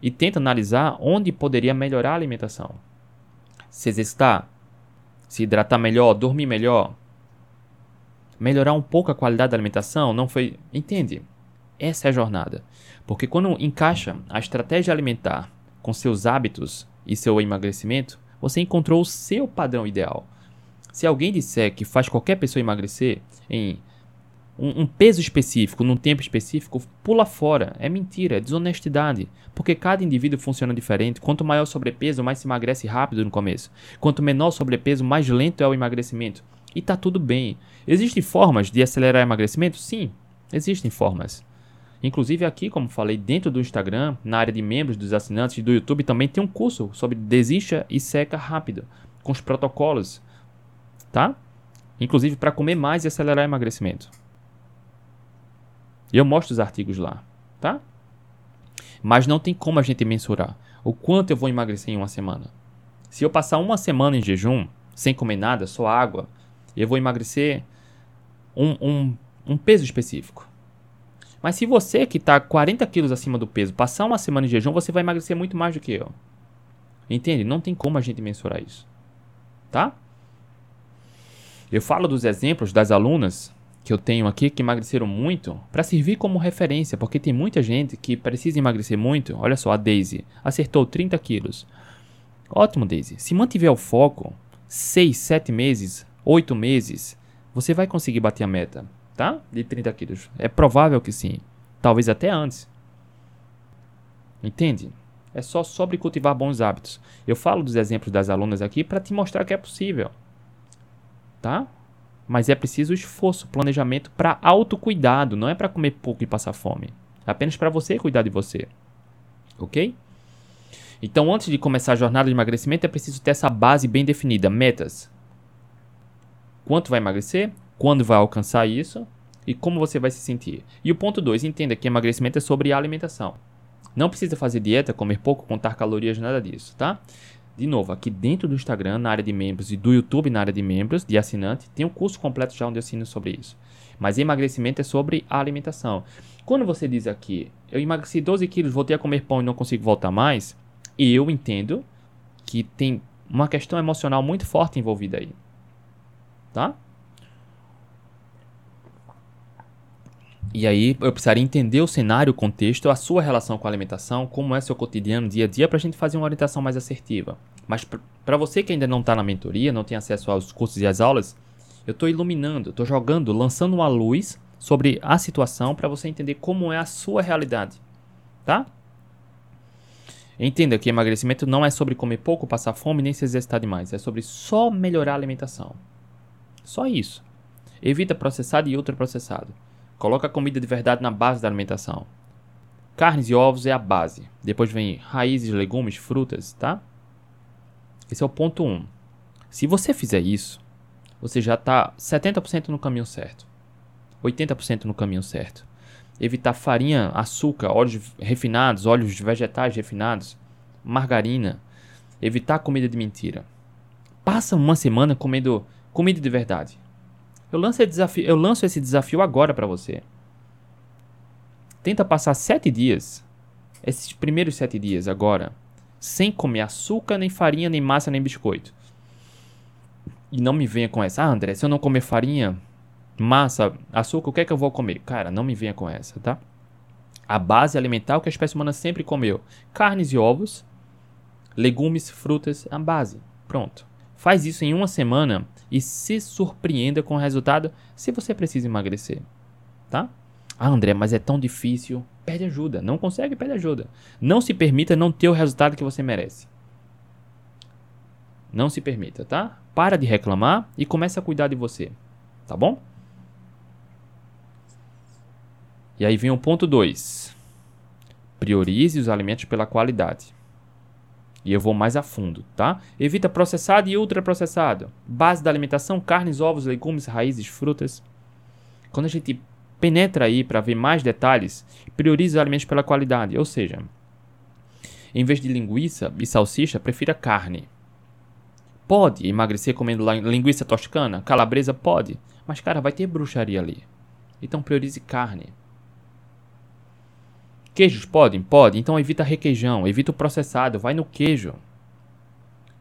E tenta analisar onde poderia melhorar a alimentação. Se exercitar, se hidratar melhor, dormir melhor, melhorar um pouco a qualidade da alimentação, não foi. Entende? Essa é a jornada. Porque quando encaixa a estratégia alimentar com seus hábitos e seu emagrecimento, você encontrou o seu padrão ideal. Se alguém disser que faz qualquer pessoa emagrecer em um, um, peso específico, num tempo específico, pula fora. É mentira, é desonestidade. Porque cada indivíduo funciona diferente. Quanto maior o sobrepeso, mais se emagrece rápido no começo. Quanto menor o sobrepeso, mais lento é o emagrecimento. E tá tudo bem. Existem formas de acelerar o emagrecimento? Sim, existem formas. Inclusive aqui, como falei, dentro do Instagram, na área de membros dos assinantes do YouTube, também tem um curso sobre desista e seca rápido, com os protocolos, tá? Inclusive para comer mais e acelerar o emagrecimento. E eu mostro os artigos lá, tá? Mas não tem como a gente mensurar o quanto eu vou emagrecer em uma semana. Se eu passar uma semana em jejum, sem comer nada, só água, eu vou emagrecer um, um, um peso específico. Mas se você que está 40 quilos acima do peso passar uma semana de jejum, você vai emagrecer muito mais do que eu. Entende? Não tem como a gente mensurar isso. Tá? Eu falo dos exemplos das alunas que eu tenho aqui que emagreceram muito para servir como referência, porque tem muita gente que precisa emagrecer muito. Olha só, a Daisy acertou 30 quilos. Ótimo, Daisy. Se mantiver o foco, 6, 7 meses, 8 meses, você vai conseguir bater a meta tá? De 30 quilos. É provável que sim. Talvez até antes. Entende? É só sobre cultivar bons hábitos. Eu falo dos exemplos das alunas aqui para te mostrar que é possível. tá? Mas é preciso esforço, planejamento para autocuidado, não é para comer pouco e passar fome. É apenas para você cuidar de você. OK? Então, antes de começar a jornada de emagrecimento, é preciso ter essa base bem definida, metas. Quanto vai emagrecer? Quando vai alcançar isso? E como você vai se sentir? E o ponto 2, entenda que emagrecimento é sobre alimentação. Não precisa fazer dieta, comer pouco, contar calorias, nada disso, tá? De novo, aqui dentro do Instagram, na área de membros e do YouTube na área de membros, de assinante, tem um curso completo já onde eu ensino sobre isso. Mas emagrecimento é sobre a alimentação. Quando você diz aqui, eu emagreci 12 quilos, voltei a comer pão e não consigo voltar mais, eu entendo que tem uma questão emocional muito forte envolvida aí. Tá? E aí eu precisaria entender o cenário, o contexto, a sua relação com a alimentação, como é seu cotidiano, dia a dia, para a gente fazer uma orientação mais assertiva. Mas para você que ainda não está na mentoria, não tem acesso aos cursos e às aulas, eu estou iluminando, estou jogando, lançando uma luz sobre a situação para você entender como é a sua realidade, tá? Entenda que emagrecimento não é sobre comer pouco, passar fome nem se exercitar demais, é sobre só melhorar a alimentação. Só isso. Evita processado e ultraprocessado. Coloca a comida de verdade na base da alimentação. Carnes e ovos é a base. Depois vem raízes, legumes, frutas, tá? Esse é o ponto 1. Um. Se você fizer isso, você já está 70% no caminho certo. 80% no caminho certo. Evitar farinha, açúcar, óleos refinados, óleos vegetais refinados, margarina. Evitar comida de mentira. Passa uma semana comendo comida de verdade. Eu lanço, desafio, eu lanço esse desafio agora para você. Tenta passar sete dias, esses primeiros sete dias agora, sem comer açúcar, nem farinha, nem massa, nem biscoito. E não me venha com essa, ah, André, se eu não comer farinha, massa, açúcar, o que é que eu vou comer? Cara, não me venha com essa, tá? A base alimentar é que a espécie humana sempre comeu: carnes e ovos, legumes, frutas, a base. Pronto. Faz isso em uma semana e se surpreenda com o resultado se você precisa emagrecer, tá? Ah, André, mas é tão difícil. Pede ajuda. Não consegue, pede ajuda. Não se permita não ter o resultado que você merece. Não se permita, tá? Para de reclamar e comece a cuidar de você, tá bom? E aí vem o ponto 2. Priorize os alimentos pela qualidade. E eu vou mais a fundo, tá? Evita processado e ultraprocessado. Base da alimentação: carnes, ovos, legumes, raízes, frutas. Quando a gente penetra aí para ver mais detalhes, priorize os alimentos pela qualidade, ou seja, em vez de linguiça e salsicha, prefira carne. Pode emagrecer comendo linguiça toscana? Calabresa pode, mas cara, vai ter bruxaria ali. Então priorize carne. Queijos podem? Pode. Então evita requeijão, evita o processado, vai no queijo.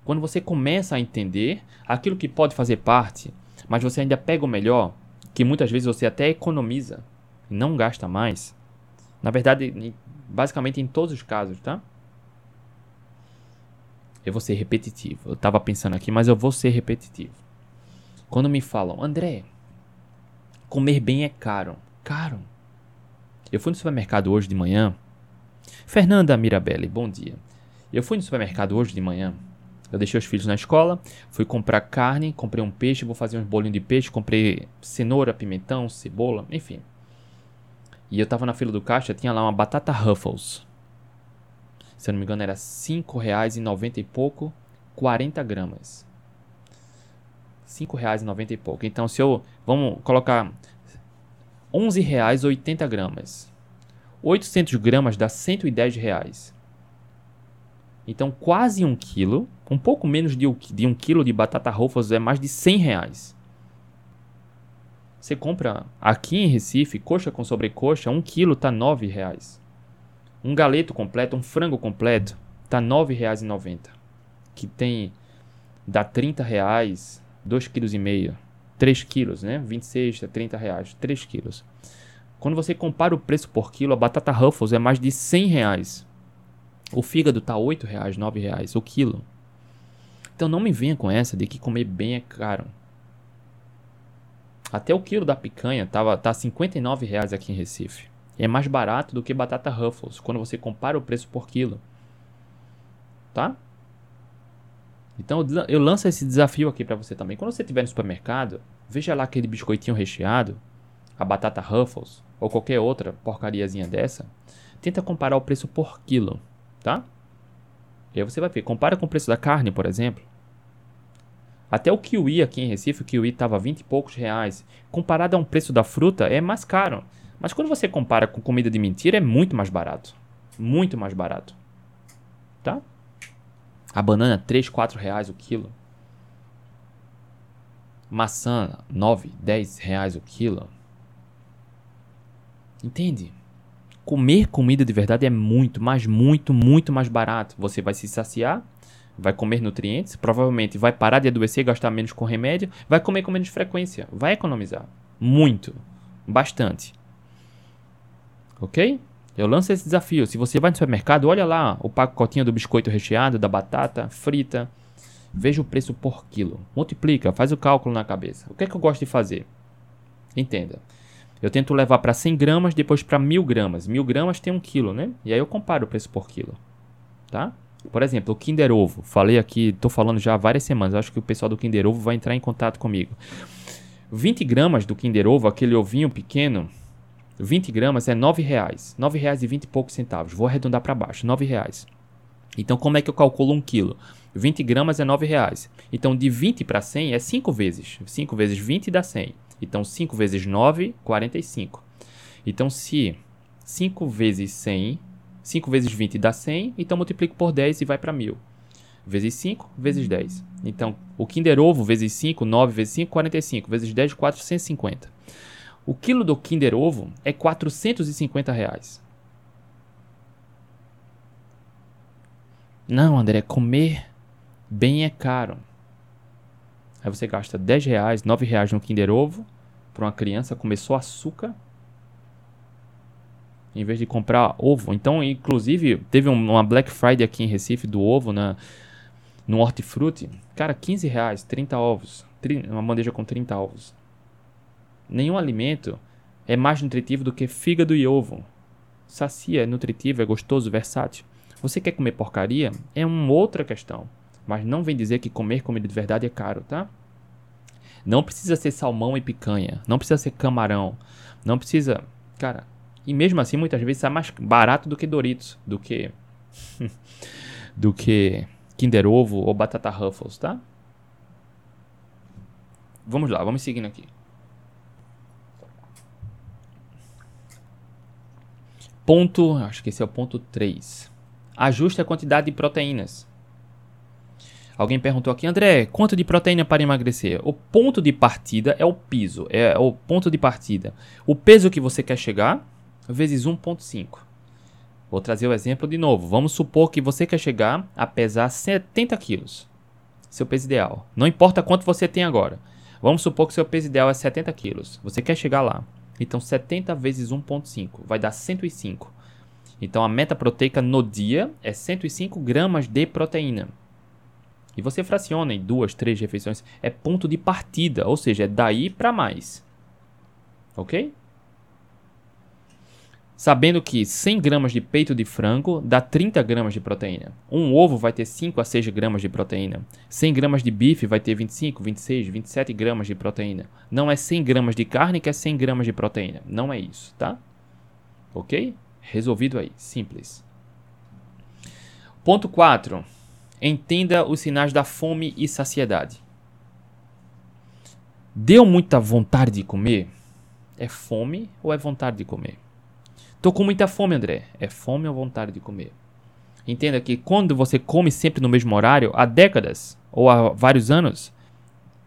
Quando você começa a entender aquilo que pode fazer parte, mas você ainda pega o melhor, que muitas vezes você até economiza não gasta mais. Na verdade, basicamente em todos os casos, tá? Eu vou ser repetitivo. Eu tava pensando aqui, mas eu vou ser repetitivo. Quando me falam, André, comer bem é caro. Caro. Eu fui no supermercado hoje de manhã. Fernanda Mirabelli, bom dia. Eu fui no supermercado hoje de manhã. Eu deixei os filhos na escola, fui comprar carne, comprei um peixe, vou fazer uns bolinhos de peixe, comprei cenoura, pimentão, cebola, enfim. E eu tava na fila do caixa, tinha lá uma batata Ruffles. Se eu não me engano era 5 reais e 90 pouco, 40 gramas. 5 reais e 90 e pouco. Então se eu, vamos colocar 11 reais 80 gramas. 800 gramas dá 110 reais. Então quase um quilo, um pouco menos de, de um quilo de batata Ruffles é mais de 100 reais. Você compra aqui em Recife, coxa com sobrecoxa, um quilo tá 9 reais. Um galeto completo, um frango completo, tá R$ 9,90. Que tem, dá 30 reais, 2,5 kg. 3 quilos, né? 26 a 30 reais, 3 quilos. Quando você compara o preço por quilo, a batata Ruffles é mais de 100 reais. O fígado tá 8 reais, 9 reais o quilo. Então não me venha com essa de que comer bem é caro. Até o quilo da picanha tava, tá 59 reais aqui em Recife. É mais barato do que batata Ruffles quando você compara o preço por quilo. Tá? Então eu lanço esse desafio aqui para você também. Quando você estiver no supermercado, veja lá aquele biscoitinho recheado, a batata Ruffles ou qualquer outra porcariazinha dessa. Tenta comparar o preço por quilo, tá? E aí você vai ver, compara com o preço da carne, por exemplo. Até o kiwi aqui em Recife, o kiwi estava 20 e poucos reais. Comparado a um preço da fruta, é mais caro. Mas quando você compara com comida de mentira, é muito mais barato. Muito mais barato. Tá? A banana, 3, 4 reais o quilo. Maçã, 9, 10 reais o quilo. Entende? Comer comida de verdade é muito, mas muito, muito mais barato. Você vai se saciar, vai comer nutrientes, provavelmente vai parar de adoecer, gastar menos com remédio, vai comer com menos frequência, vai economizar. Muito. Bastante. Ok? Eu lanço esse desafio. Se você vai no supermercado, olha lá o pacotinho do biscoito recheado, da batata frita. Veja o preço por quilo. Multiplica, faz o cálculo na cabeça. O que é que eu gosto de fazer? Entenda. Eu tento levar para 100 gramas, depois para 1000 gramas. 1000 gramas tem 1 quilo, né? E aí eu comparo o preço por quilo. Tá? Por exemplo, o Kinder Ovo. Falei aqui, estou falando já há várias semanas. Acho que o pessoal do Kinder Ovo vai entrar em contato comigo. 20 gramas do Kinder Ovo, aquele ovinho pequeno, 20 gramas é 9 reais. 9 reais e 20 e poucos centavos. Vou arredondar para baixo, 9 reais. Então, como é que eu calculo 1 quilo? 20 gramas é 9 reais. Então, de 20 para 100 é 5 vezes. 5 vezes 20 dá 100. Então, 5 vezes 9, 45. Então, se 5 vezes 100, 5 vezes 20 dá 100, então multiplico por 10 e vai para 1000. Vezes 5, vezes 10. Então, o Kinder Ovo vezes 5, 9 vezes 5, 45. Vezes 10, 450. O quilo do Kinder Ovo é 450 reais. Não, André, comer bem é caro. Aí você gasta 10 reais, 9 reais no Kinder Ovo para uma criança comer só açúcar em vez de comprar ovo. Então, inclusive, teve uma Black Friday aqui em Recife do ovo na, no Hortifruti. Cara, 15 reais, 30 ovos. Uma bandeja com 30 ovos. Nenhum alimento é mais nutritivo do que fígado e ovo. Sacia, é nutritivo, é gostoso, versátil. Você quer comer porcaria? É uma outra questão. Mas não vem dizer que comer comida de verdade é caro, tá? Não precisa ser salmão e picanha. Não precisa ser camarão. Não precisa. Cara, e mesmo assim muitas vezes é mais barato do que Doritos. Do que. (laughs) do que Kinder Ovo ou Batata Ruffles, tá? Vamos lá, vamos seguindo aqui. Ponto, acho que esse é o ponto 3. Ajuste a quantidade de proteínas. Alguém perguntou aqui, André, quanto de proteína para emagrecer? O ponto de partida é o piso, é o ponto de partida. O peso que você quer chegar, vezes 1,5. Vou trazer o exemplo de novo. Vamos supor que você quer chegar a pesar 70 quilos. Seu peso ideal. Não importa quanto você tem agora. Vamos supor que seu peso ideal é 70 quilos. Você quer chegar lá. Então 70 vezes 1,5 vai dar 105. Então a meta proteica no dia é 105 gramas de proteína. E você fraciona em duas, três refeições. É ponto de partida, ou seja, é daí para mais. Ok? Sabendo que 100 gramas de peito de frango dá 30 gramas de proteína. Um ovo vai ter 5 a 6 gramas de proteína. 100 gramas de bife vai ter 25, 26, 27 gramas de proteína. Não é 100 gramas de carne que é 100 gramas de proteína. Não é isso, tá? Ok? Resolvido aí. Simples. Ponto 4. Entenda os sinais da fome e saciedade. Deu muita vontade de comer? É fome ou é vontade de comer? Tô com muita fome, André. É fome ou vontade de comer? Entenda que quando você come sempre no mesmo horário, há décadas ou há vários anos,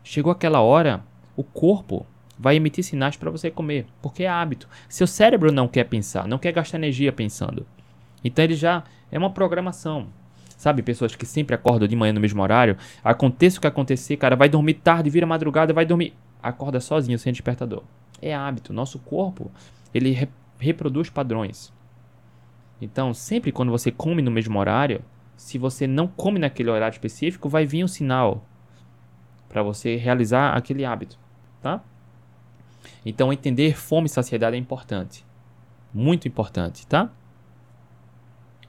chegou aquela hora, o corpo vai emitir sinais para você comer, porque é hábito. Seu cérebro não quer pensar, não quer gastar energia pensando. Então ele já é uma programação. Sabe, pessoas que sempre acordam de manhã no mesmo horário, aconteça o que acontecer, cara, vai dormir tarde, vira madrugada, vai dormir, acorda sozinho sem despertador. É hábito. Nosso corpo, ele reproduz padrões. Então, sempre quando você come no mesmo horário, se você não come naquele horário específico, vai vir um sinal para você realizar aquele hábito, tá? Então, entender fome e saciedade é importante. Muito importante, tá?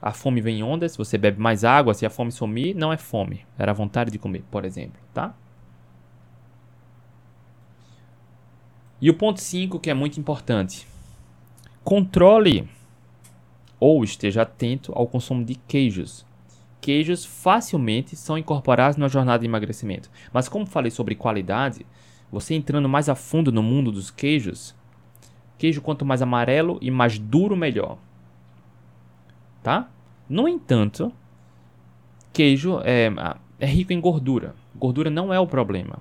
A fome vem em ondas, você bebe mais água, se a fome sumir, não é fome, era vontade de comer, por exemplo, tá? E o ponto 5, que é muito importante. Controle ou esteja atento ao consumo de queijos. Queijos facilmente são incorporados na jornada de emagrecimento. Mas como falei sobre qualidade, você entrando mais a fundo no mundo dos queijos, queijo quanto mais amarelo e mais duro melhor. Tá? No entanto, queijo é, é rico em gordura. Gordura não é o problema.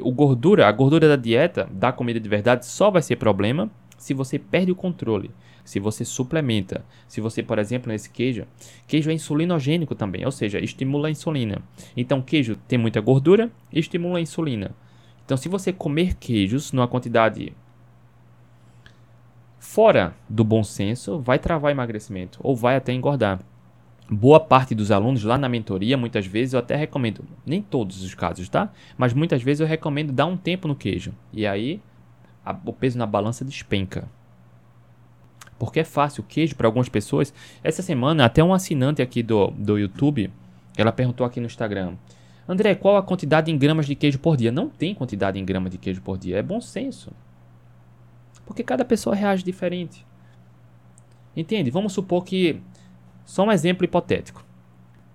O gordura, a gordura da dieta, da comida de verdade, só vai ser problema se você perde o controle, se você suplementa, se você, por exemplo, nesse queijo, queijo é insulinogênico também, ou seja, estimula a insulina. Então, queijo tem muita gordura estimula a insulina. Então, se você comer queijos numa quantidade fora do bom senso, vai travar emagrecimento ou vai até engordar boa parte dos alunos lá na mentoria, muitas vezes eu até recomendo, nem todos os casos, tá? Mas muitas vezes eu recomendo dar um tempo no queijo. E aí a, o peso na balança despenca. Porque é fácil, o queijo para algumas pessoas. Essa semana, até um assinante aqui do, do YouTube, ela perguntou aqui no Instagram: André, qual a quantidade em gramas de queijo por dia? Não tem quantidade em gramas de queijo por dia, é bom senso. Porque cada pessoa reage diferente. Entende? Vamos supor que só um exemplo hipotético.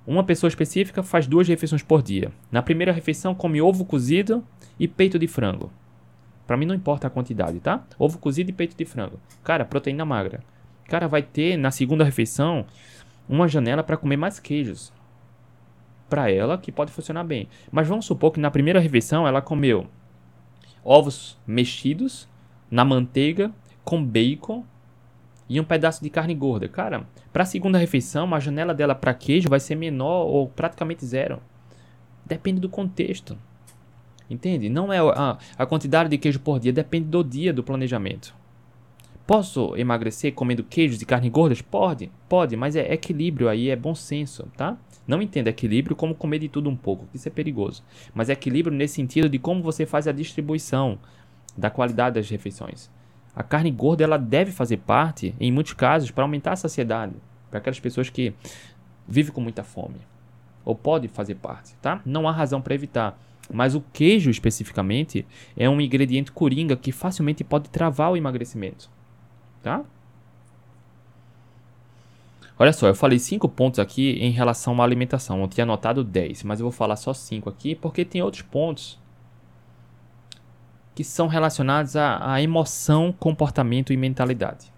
Uma pessoa específica faz duas refeições por dia. Na primeira refeição come ovo cozido e peito de frango. Para mim não importa a quantidade, tá? Ovo cozido e peito de frango. Cara, proteína magra. Cara, vai ter na segunda refeição uma janela para comer mais queijos. Para ela que pode funcionar bem. Mas vamos supor que na primeira refeição ela comeu ovos mexidos na manteiga com bacon e um pedaço de carne gorda. Cara, para a segunda refeição, a janela dela para queijo vai ser menor ou praticamente zero. Depende do contexto. Entende? Não é a, a quantidade de queijo por dia, depende do dia do planejamento. Posso emagrecer comendo queijos e carne gordas? Pode, pode, mas é equilíbrio aí, é bom senso, tá? Não entenda equilíbrio como comer de tudo um pouco, isso é perigoso. Mas equilíbrio nesse sentido de como você faz a distribuição da qualidade das refeições. A carne gorda ela deve fazer parte, em muitos casos, para aumentar a saciedade, para aquelas pessoas que vivem com muita fome. Ou pode fazer parte, tá? Não há razão para evitar. Mas o queijo especificamente é um ingrediente coringa que facilmente pode travar o emagrecimento, tá? Olha só, eu falei 5 pontos aqui em relação à alimentação. Eu tinha anotado 10, mas eu vou falar só 5 aqui porque tem outros pontos que são relacionados à, à emoção, comportamento e mentalidade.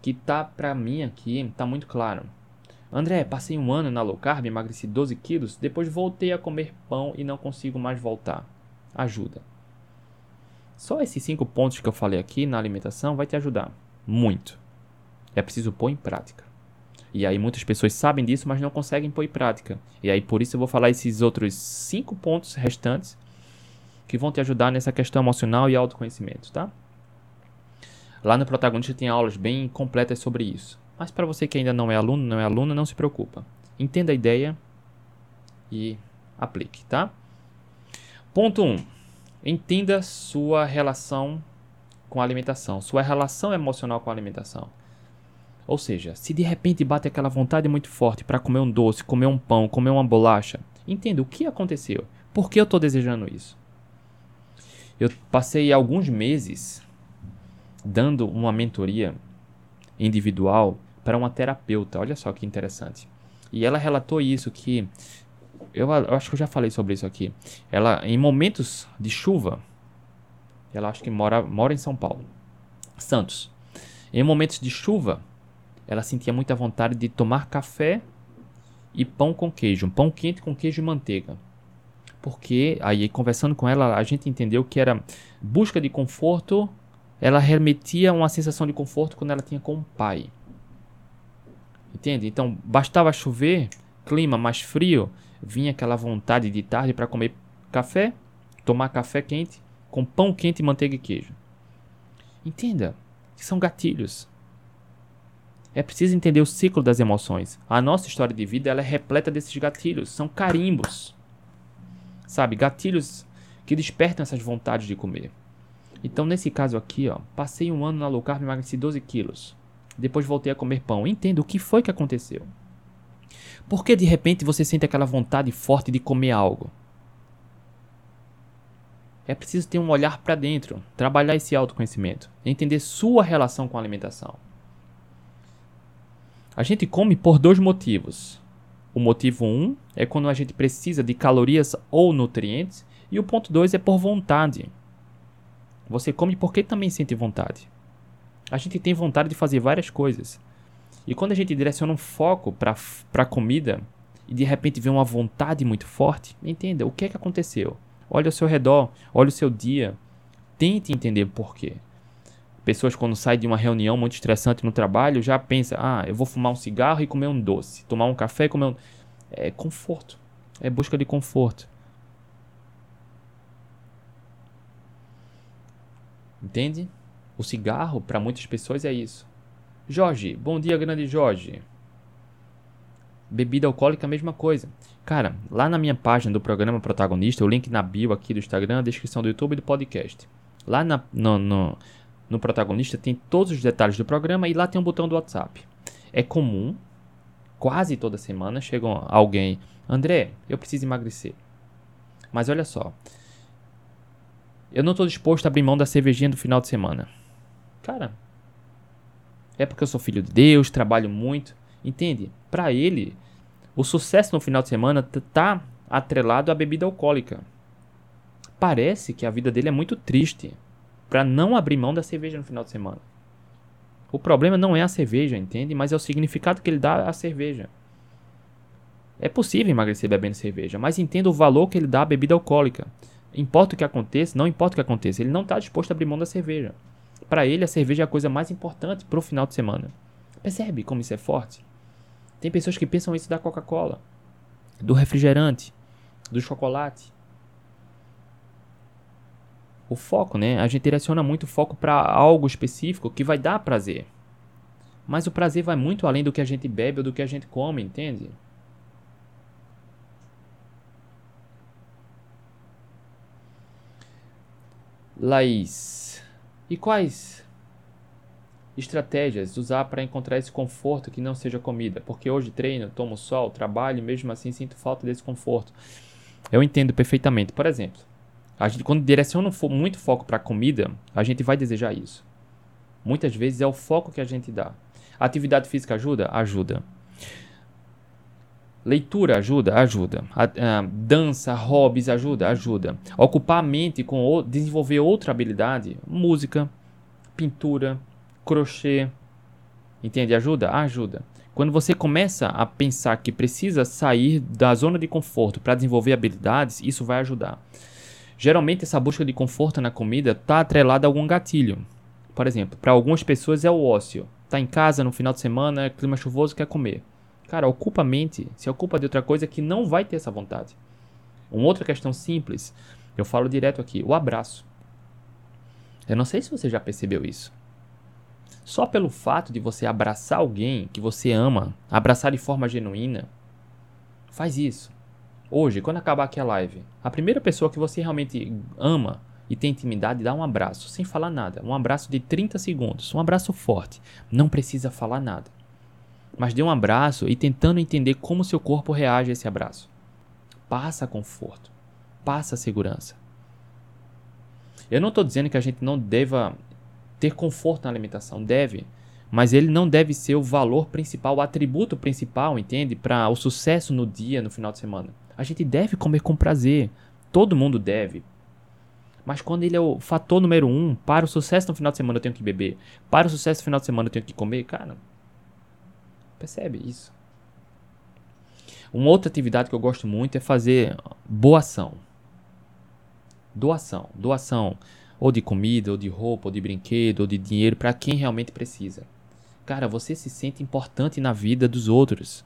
Que tá para mim aqui, tá muito claro. André, passei um ano na low carb, emagreci 12 quilos, depois voltei a comer pão e não consigo mais voltar. Ajuda. Só esses cinco pontos que eu falei aqui na alimentação vai te ajudar muito. É preciso pôr em prática. E aí muitas pessoas sabem disso, mas não conseguem pôr em prática. E aí por isso eu vou falar esses outros cinco pontos restantes que vão te ajudar nessa questão emocional e autoconhecimento, tá? Lá no Protagonista tem aulas bem completas sobre isso. Mas para você que ainda não é aluno, não é aluna, não se preocupa. Entenda a ideia e aplique, tá? Ponto 1. Um, entenda sua relação com a alimentação, sua relação emocional com a alimentação. Ou seja, se de repente bate aquela vontade muito forte para comer um doce, comer um pão, comer uma bolacha, entenda o que aconteceu. Por que eu estou desejando isso? Eu passei alguns meses dando uma mentoria individual para uma terapeuta. Olha só que interessante. E ela relatou isso que eu, eu, acho que eu já falei sobre isso aqui. Ela em momentos de chuva, ela acho que mora mora em São Paulo, Santos. Em momentos de chuva, ela sentia muita vontade de tomar café e pão com queijo, um pão quente com queijo e manteiga porque aí conversando com ela, a gente entendeu que era busca de conforto, ela remetia a uma sensação de conforto quando ela tinha com o pai. Entende? Então, bastava chover, clima mais frio, vinha aquela vontade de tarde para comer café, tomar café quente com pão quente, manteiga e queijo. Entenda que são gatilhos. É preciso entender o ciclo das emoções. A nossa história de vida ela é repleta desses gatilhos, são carimbos sabe? Gatilhos que despertam essas vontades de comer. Então, nesse caso aqui, ó, passei um ano na low carb e emagreci 12 quilos. Depois voltei a comer pão. Entenda o que foi que aconteceu. Por que de repente você sente aquela vontade forte de comer algo? É preciso ter um olhar para dentro, trabalhar esse autoconhecimento, entender sua relação com a alimentação. A gente come por dois motivos. O motivo 1 um é quando a gente precisa de calorias ou nutrientes, e o ponto 2 é por vontade. Você come porque também sente vontade. A gente tem vontade de fazer várias coisas. E quando a gente direciona um foco para a comida e de repente vê uma vontade muito forte, entenda o que é que aconteceu. Olhe ao seu redor, olhe o seu dia. Tente entender por quê. Pessoas quando saem de uma reunião muito estressante no trabalho já pensam, ah, eu vou fumar um cigarro e comer um doce, tomar um café e comer um... É conforto. É busca de conforto. Entende? O cigarro, para muitas pessoas, é isso. Jorge, bom dia, grande Jorge. Bebida alcoólica, a mesma coisa. Cara, lá na minha página do programa Protagonista, o link na bio aqui do Instagram, descrição do YouTube e do podcast. Lá na, no, no, no Protagonista tem todos os detalhes do programa e lá tem um botão do WhatsApp. É comum, quase toda semana, chega alguém, André, eu preciso emagrecer. Mas olha só, eu não estou disposto a abrir mão da cervejinha do final de semana. Cara, é porque eu sou filho de Deus, trabalho muito. Entende? Para ele, o sucesso no final de semana tá atrelado à bebida alcoólica. Parece que a vida dele é muito triste para não abrir mão da cerveja no final de semana. O problema não é a cerveja, entende? Mas é o significado que ele dá à cerveja. É possível emagrecer bebendo cerveja, mas entenda o valor que ele dá à bebida alcoólica. Importa o que aconteça, não importa o que aconteça, ele não está disposto a abrir mão da cerveja. Para ele, a cerveja é a coisa mais importante para o final de semana. Percebe como isso é forte? Tem pessoas que pensam isso da Coca-Cola, do refrigerante, do chocolate. O foco, né? A gente direciona muito o foco para algo específico que vai dar prazer. Mas o prazer vai muito além do que a gente bebe ou do que a gente come, entende? Laís, e quais estratégias usar para encontrar esse conforto que não seja comida. Porque hoje treino, tomo sol, trabalho e mesmo assim sinto falta desse conforto. Eu entendo perfeitamente. Por exemplo, a gente quando direciona muito foco para a comida, a gente vai desejar isso. Muitas vezes é o foco que a gente dá. Atividade física ajuda? Ajuda. Leitura ajuda? Ajuda. A, a, dança, hobbies ajuda? Ajuda. Ocupar a mente com desenvolver outra habilidade? Música, pintura, crochê. Entende? Ajuda? Ajuda. Quando você começa a pensar que precisa sair da zona de conforto para desenvolver habilidades, isso vai ajudar. Geralmente essa busca de conforto na comida está atrelada a algum gatilho. Por exemplo, para algumas pessoas é o ócio. Tá em casa no final de semana, clima chuvoso, quer comer. Cara, ocupa a mente, se ocupa de outra coisa que não vai ter essa vontade. Uma outra questão simples, eu falo direto aqui, o abraço. Eu não sei se você já percebeu isso. Só pelo fato de você abraçar alguém que você ama, abraçar de forma genuína, faz isso. Hoje, quando acabar aqui a live, a primeira pessoa que você realmente ama e tem intimidade, dá um abraço, sem falar nada. Um abraço de 30 segundos, um abraço forte. Não precisa falar nada. Mas dê um abraço e tentando entender como seu corpo reage a esse abraço. Passa conforto, passa segurança. Eu não estou dizendo que a gente não deva ter conforto na alimentação, deve, mas ele não deve ser o valor principal, o atributo principal, entende? Para o sucesso no dia, no final de semana. A gente deve comer com prazer, todo mundo deve. Mas quando ele é o fator número um, para o sucesso no final de semana eu tenho que beber, para o sucesso no final de semana eu tenho que comer, cara, percebe isso. Uma outra atividade que eu gosto muito é fazer boa ação. Doação, doação ou de comida, ou de roupa, ou de brinquedo, ou de dinheiro para quem realmente precisa. Cara, você se sente importante na vida dos outros.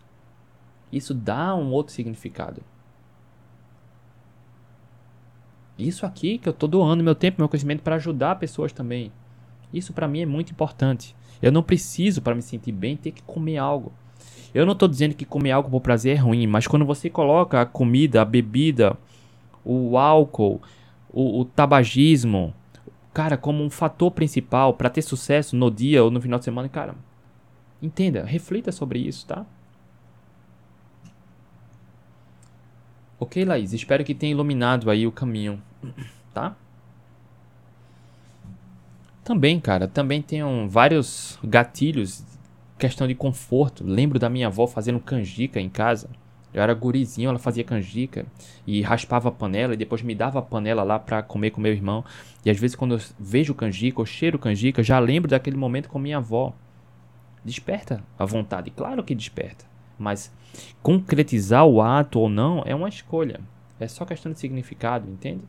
Isso dá um outro significado. Isso aqui que eu estou doando meu tempo, meu conhecimento para ajudar pessoas também. Isso para mim é muito importante. Eu não preciso para me sentir bem ter que comer algo. Eu não estou dizendo que comer algo por prazer é ruim, mas quando você coloca a comida, a bebida, o álcool, o, o tabagismo, cara, como um fator principal para ter sucesso no dia ou no final de semana, cara, Entenda, reflita sobre isso, tá? Ok, Laís, espero que tenha iluminado aí o caminho, tá? Também, cara, também tenho vários gatilhos, questão de conforto. Lembro da minha avó fazendo canjica em casa. Eu era gurizinho, ela fazia canjica e raspava a panela e depois me dava a panela lá para comer com meu irmão. E às vezes quando eu vejo canjica ou cheiro canjica, já lembro daquele momento com minha avó. Desperta a vontade, claro que desperta. Mas concretizar o ato ou não é uma escolha. É só questão de significado, entende?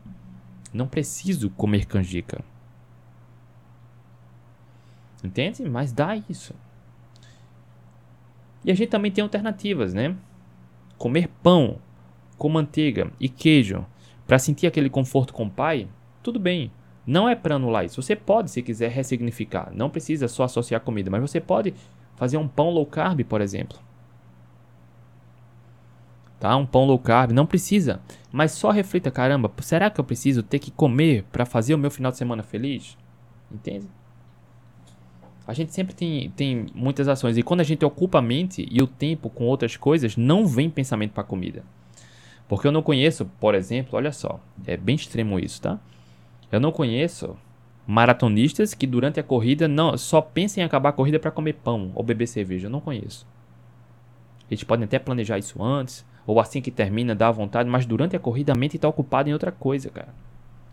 Não preciso comer canjica. Entende? Mas dá isso. E a gente também tem alternativas, né? comer pão com manteiga e queijo para sentir aquele conforto com o pai, tudo bem. Não é para anular isso. Você pode, se quiser, ressignificar. Não precisa só associar comida, mas você pode fazer um pão low carb, por exemplo. Tá? Um pão low carb, não precisa. Mas só reflita, caramba, será que eu preciso ter que comer para fazer o meu final de semana feliz? Entende? A gente sempre tem, tem muitas ações. E quando a gente ocupa a mente e o tempo com outras coisas, não vem pensamento para comida. Porque eu não conheço, por exemplo, olha só, é bem extremo isso, tá? Eu não conheço maratonistas que durante a corrida não só pensem em acabar a corrida para comer pão ou beber cerveja. Eu não conheço. Eles podem até planejar isso antes, ou assim que termina, dá vontade, mas durante a corrida a mente está ocupada em outra coisa, cara.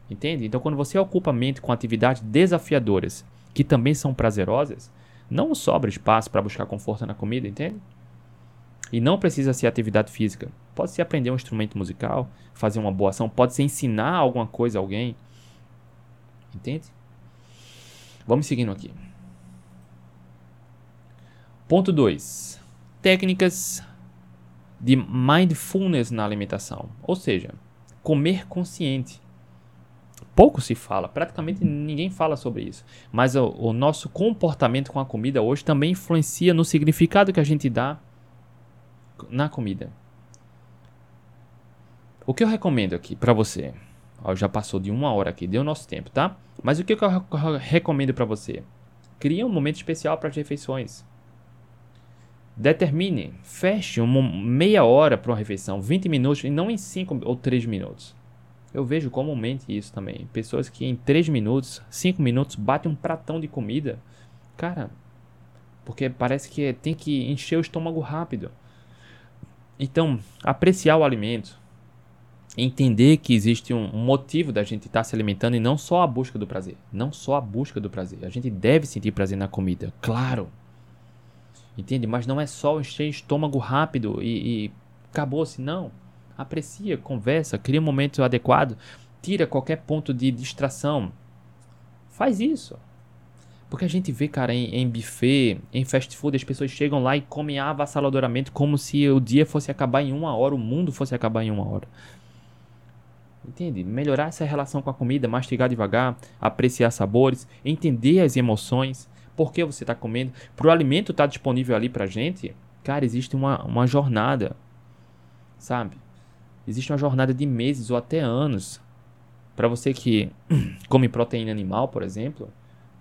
Entende? Então quando você ocupa a mente com atividades desafiadoras que também são prazerosas, não sobra espaço para buscar conforto na comida, entende? E não precisa ser atividade física. Pode ser aprender um instrumento musical, fazer uma boa ação, pode ser ensinar alguma coisa a alguém. Entende? Vamos seguindo aqui. Ponto 2. Técnicas de mindfulness na alimentação, ou seja, comer consciente pouco se fala, praticamente ninguém fala sobre isso. Mas o, o, nosso comportamento com a comida hoje também influencia no significado que a gente dá na comida. O que eu recomendo aqui para você? Ó, já passou de uma hora aqui, deu nosso tempo, tá? Mas o que eu recomendo para você? Crie um momento especial para as refeições. Determine, feche uma meia hora para uma refeição, 20 minutos e não em 5 ou 3 minutos. Eu vejo comumente isso também. Pessoas que em 3 minutos, 5 minutos batem um pratão de comida. Cara, porque parece que tem que encher o estômago rápido. Então, apreciar o alimento, entender que existe um motivo da gente estar se alimentando e não só a busca do prazer. Não só a busca do prazer. A gente deve sentir prazer na comida, claro. Entende? Mas não é só encher o estômago rápido e, e acabou-se, não aprecia, conversa, cria um momento adequado, tira qualquer ponto de distração. Faz isso. Porque a gente vê, cara, em, em buffet, em fast food, as pessoas chegam lá e comem avassaladoramente como se o dia fosse acabar em uma hora, o mundo fosse acabar em uma hora. Entende? Melhorar essa relação com a comida, mastigar devagar, apreciar sabores, entender as emoções, por que você está comendo. Para o alimento estar tá disponível ali para gente, cara, existe uma, uma jornada, sabe? Existe uma jornada de meses ou até anos para você que (clears throat) come proteína animal, por exemplo,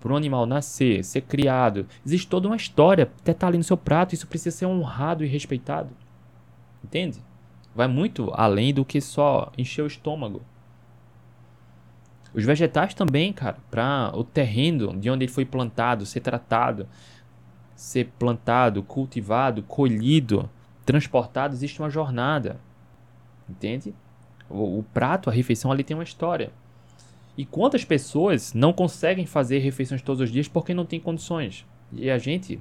para um animal nascer, ser criado, existe toda uma história até estar tá ali no seu prato, isso precisa ser honrado e respeitado. Entende? Vai muito além do que só encher o estômago. Os vegetais também, cara, para o terreno de onde ele foi plantado, ser tratado, ser plantado, cultivado, colhido, transportado, existe uma jornada. Entende? O, o prato, a refeição ali tem uma história. E quantas pessoas não conseguem fazer refeições todos os dias porque não tem condições? E a gente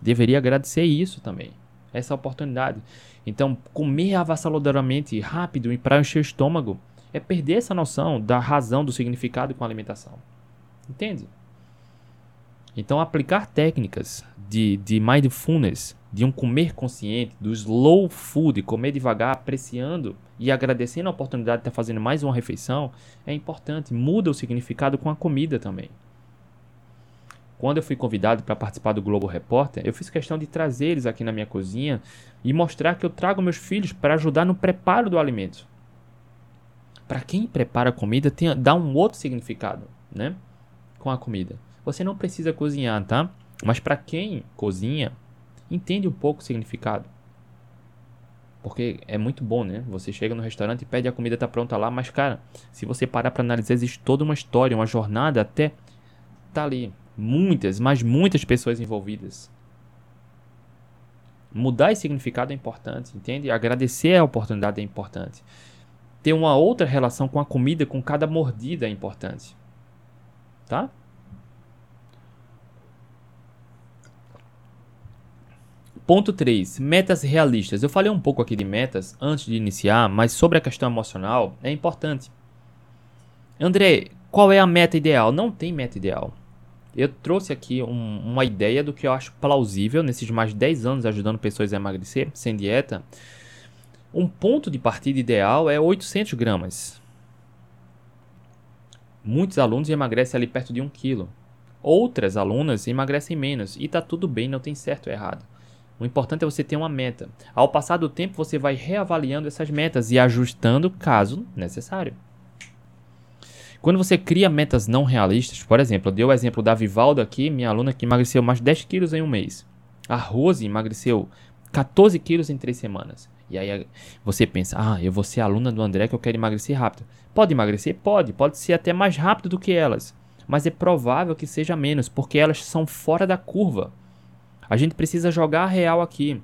deveria agradecer isso também, essa oportunidade. Então, comer avassaladoramente, rápido e para encher o estômago é perder essa noção da razão, do significado com a alimentação. Entende? Então, aplicar técnicas de, de mindfulness de um comer consciente, do slow food, comer devagar, apreciando e agradecendo a oportunidade de estar fazendo mais uma refeição, é importante. Muda o significado com a comida também. Quando eu fui convidado para participar do Globo Repórter, eu fiz questão de trazer eles aqui na minha cozinha e mostrar que eu trago meus filhos para ajudar no preparo do alimento. Para quem prepara a comida, tem, dá um outro significado, né? Com a comida. Você não precisa cozinhar, tá? Mas para quem cozinha, Entende um pouco o significado. Porque é muito bom, né? Você chega no restaurante e pede a comida tá pronta lá, mas cara, se você parar para analisar, existe toda uma história, uma jornada até tá ali. Muitas, mas muitas pessoas envolvidas. Mudar esse significado é importante, entende? Agradecer a oportunidade é importante. Ter uma outra relação com a comida, com cada mordida é importante. Tá? Ponto 3. Metas realistas. Eu falei um pouco aqui de metas antes de iniciar, mas sobre a questão emocional é importante. André, qual é a meta ideal? Não tem meta ideal. Eu trouxe aqui um, uma ideia do que eu acho plausível nesses mais de 10 anos ajudando pessoas a emagrecer sem dieta. Um ponto de partida ideal é 800 gramas. Muitos alunos emagrecem ali perto de 1 quilo. Outras alunas emagrecem menos e está tudo bem, não tem certo ou errado. O importante é você ter uma meta. Ao passar do tempo, você vai reavaliando essas metas e ajustando caso necessário. Quando você cria metas não realistas, por exemplo, eu dei o exemplo da Vivaldo aqui, minha aluna que emagreceu mais 10 quilos em um mês. A Rose emagreceu 14 quilos em 3 semanas. E aí você pensa, ah, eu vou ser aluna do André que eu quero emagrecer rápido. Pode emagrecer? Pode. Pode ser até mais rápido do que elas. Mas é provável que seja menos, porque elas são fora da curva. A gente precisa jogar real aqui,